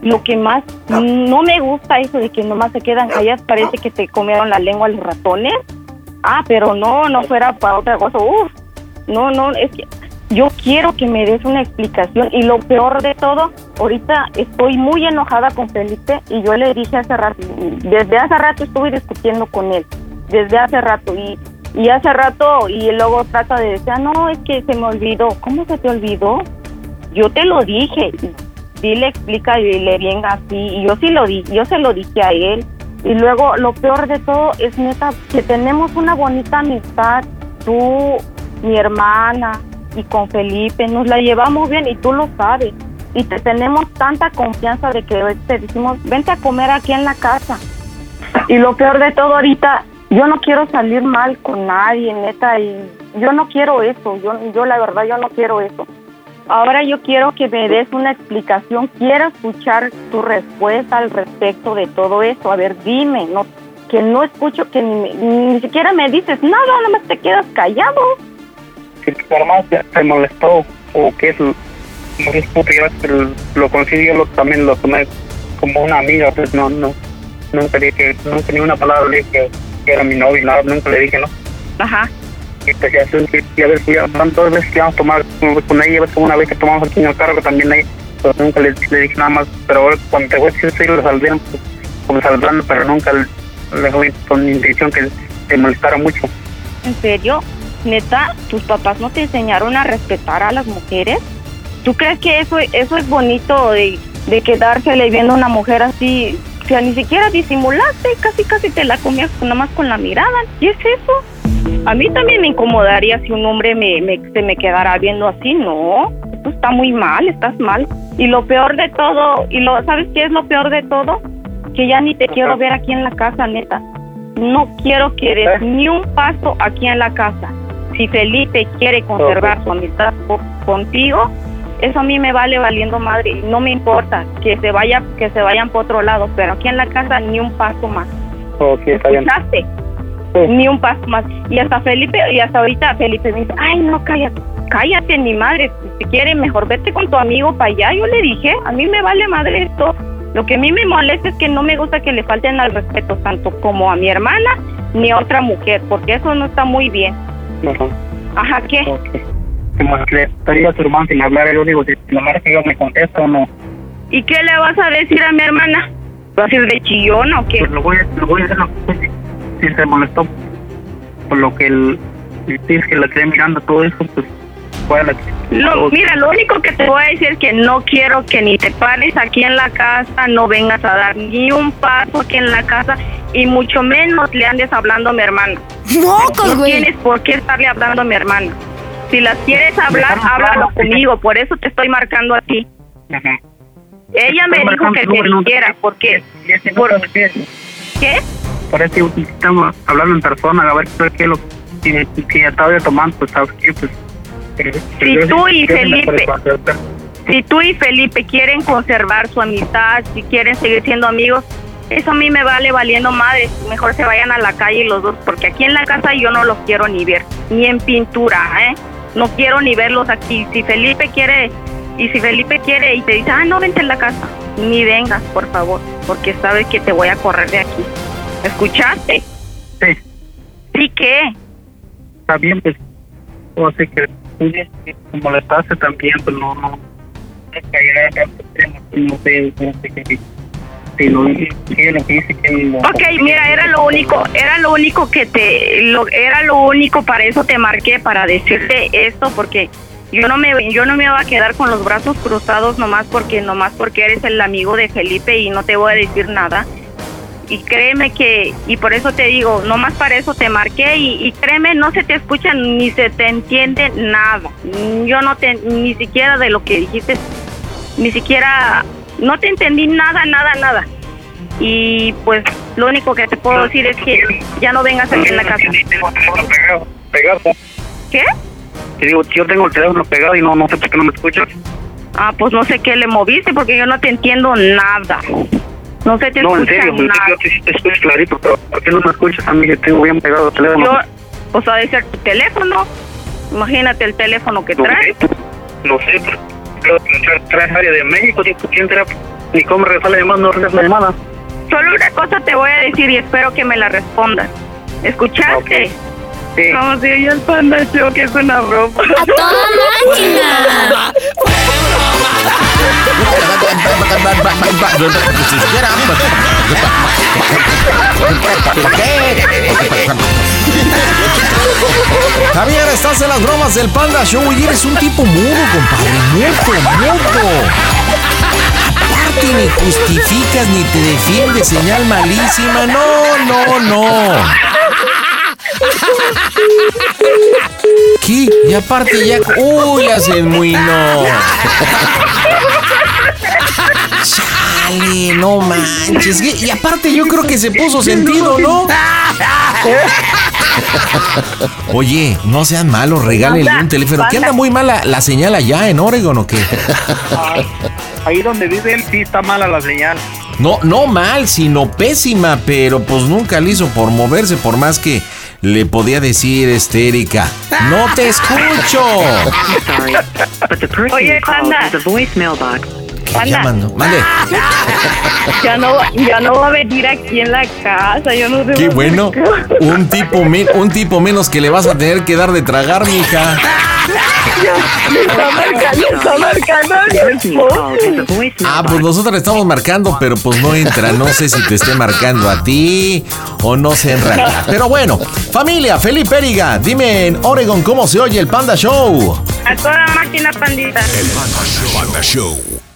Lo que más no me gusta eso de que nomás se quedan calladas, parece que te comieron la lengua los ratones. Ah, pero no, no fuera para otra cosa. Uf, no, no, es que yo quiero que me des una explicación y lo peor de todo, ahorita estoy muy enojada con Felipe y yo le dije hace rato, desde hace rato estuve discutiendo con él, desde hace rato y, y hace rato y luego trata de decir, "Ah, no, es que se me olvidó, ¿cómo se te olvidó? Yo te lo dije, dile, explica y dile bien así y yo sí lo di, yo se lo dije a él y luego lo peor de todo es neta que tenemos una bonita amistad, tú, mi hermana y con Felipe, nos la llevamos bien y tú lo sabes. Y te tenemos tanta confianza de que te decimos, vente a comer aquí en la casa. Y lo peor de todo ahorita, yo no quiero salir mal con nadie, neta, y yo no quiero eso, yo, yo la verdad, yo no quiero eso. Ahora yo quiero que me des una explicación, quiero escuchar tu respuesta al respecto de todo eso. A ver, dime, no, que no escucho, que ni, me- ni siquiera me dices nada, nada más te quedas callado. que tu se, se molestó o que es lo no yo pero lo yo lo- también lo tomé como una amiga pues no no nunca dije nunca ni una palabra le dije que, que era mi novio nada nunca le dije no Ajá. Y pues ya, ya, ya ves ya van dos veces que vamos a tomar con- ella ves como una vez que tomamos aquí en el carro también ahí pues nunca le, le dije nada más pero ahora cuando te voy a decir lo saldrían como saldrán pero nunca le, fui con intención que te molestara mucho ¿En serio? Neta, tus papás no te enseñaron a respetar a las mujeres. ¿Tú crees que eso, eso es bonito de, de quedársele viendo a una mujer así? O sea, ni siquiera disimulaste, casi casi te la comías nada más con la mirada. ¿Qué es eso? A mí también me incomodaría si un hombre me, me, se me quedara viendo así. No, esto está muy mal, estás mal. Y lo peor de todo, y lo ¿sabes qué es lo peor de todo? Que ya ni te quiero ver aquí en la casa, neta. No quiero que des ni un paso aquí en la casa. Si Felipe quiere conservar su amistad co- contigo, eso a mí me vale valiendo madre. No me importa que se vaya, que se vayan por otro lado, pero aquí en la casa ni un paso más. o sí está bien Ni un paso más. Y hasta Felipe, y hasta ahorita Felipe me dice, ay, no, cállate, cállate, ni madre. Si quiere, mejor vete con tu amigo para allá. Yo le dije, a mí me vale madre esto. Lo que a mí me molesta es que no me gusta que le falten al respeto tanto como a mi hermana ni a otra mujer, porque eso no está muy bien. Ajá, ¿qué? Como le estaría a tu hermano sin hablar, el único, si la madre que yo me contesta o no. ¿Y qué le vas a decir a mi hermana? ¿Vas a ir de chillón o qué? Pues lo voy, a- lo voy a hacer, si se molestó por lo que el, el tío que la quedé mirando, todo eso, pues fue a la Lo, mira, lo único que te voy a decir es que no quiero que ni te pares aquí en la casa, no vengas a dar ni un paso aquí en la casa y mucho menos le andes hablando a mi hermana. ¡Mocos, no güey! tienes por qué estarle hablando a mi hermana. Si las quieres hablar, háblalo conmigo, por eso te estoy marcando a ti. Ajá. Ella me dijo que te dijera, no por- qué es. ¿Qué? Por eso estamos hablando en persona, a ver qué es lo si, si estaba tomando, pues sabes qué, pues. Si tú y Felipe- Si tú y Felipe quieren conservar su amistad, si quieren seguir siendo amigos, eso a mí me vale valiendo madre. Mejor se vayan a la calle los dos, porque aquí en la casa yo no los quiero ni ver, ni en pintura, ¿eh? No quiero ni verlos aquí. Si Felipe quiere, y si Felipe quiere y te dice, ah, no, vente en la casa, ni vengas, por favor, porque sabes que te voy a correr de aquí. ¿Escuchaste? Sí. ¿Sí qué? Está bien, pues. O sea que te molestaste también, pues no, no. Pues, no sé, no sé Ok, mira, era lo único, era lo único que te, lo, era lo único para eso te marqué para decirte esto porque yo no me, yo no me voy a quedar con los brazos cruzados nomás porque, nomás porque eres el amigo de Felipe y no te voy a decir nada. Y créeme que, y por eso te digo, nomás para eso te marqué y, y créeme, no se te escucha ni se te entiende nada. Yo no te, ni siquiera de lo que dijiste, ni siquiera, no te entendí nada, nada, nada. Y pues lo único que te puedo decir es que ya no vengas aquí en la casa. Pegado, pegado. ¿Qué? Te digo, yo tengo el teléfono pegado y no, no sé por qué no me escuchas. Ah, pues no sé qué le moviste porque yo no te entiendo nada. No se te No, en escucha serio, pues, nada. yo te, te escucho clarito, pero ¿por qué no me escuchas a mí? Yo tengo bien pegado el teléfono. Yo, pues ha de ser tu teléfono. Imagínate el teléfono que No traes. sé, no sé, pero que traes área de México. ¿quién será? Ni cómo regresar la llamada, no regresas la llamada. Solo una cosa te voy a decir y espero que me la respondas. ¿Escuchaste? Sí. Como si yo el panda show que es una broma. ¡A toda máquina! <laughs> Javier, estás en las bromas del Panda Show y eres un tipo mudo, compadre. Mudo, mudo. Aparte, ni justificas ni te defiendes, señal malísima. No, no, no. ¿Qué? Y aparte ya... ¡Uy, ya se enmuinó! Chale, no manches. Y aparte yo creo que se puso sentido, ¿no? Oye, no sean malos, regálenle un teléfono. ¿Qué anda muy mala la señal allá en Oregon o qué? Ah, ahí donde vive él sí está mala la señal. No, no mal, sino pésima, pero pues nunca le hizo por moverse, por más que le podía decir este Erika. ¡No te escucho! <laughs> Oye, panda. ¿Qué Panda. llamando? Mande. <laughs> Ya no, va- ya no va a venir aquí en la casa. Yo no sé. Qué bueno. Un tipo, un tipo menos que le vas a tener que dar de tragar, mija. <laughs> Está marcando, está marcando mi. Ah, pues nosotros le estamos marcando, pero pues no entra. No sé si te esté marcando a ti o no sé en realidad. Pero bueno, familia, Felipe Eriga, dime en Oregon cómo se oye el Panda Show. A toda máquina, pandita. Panda Show.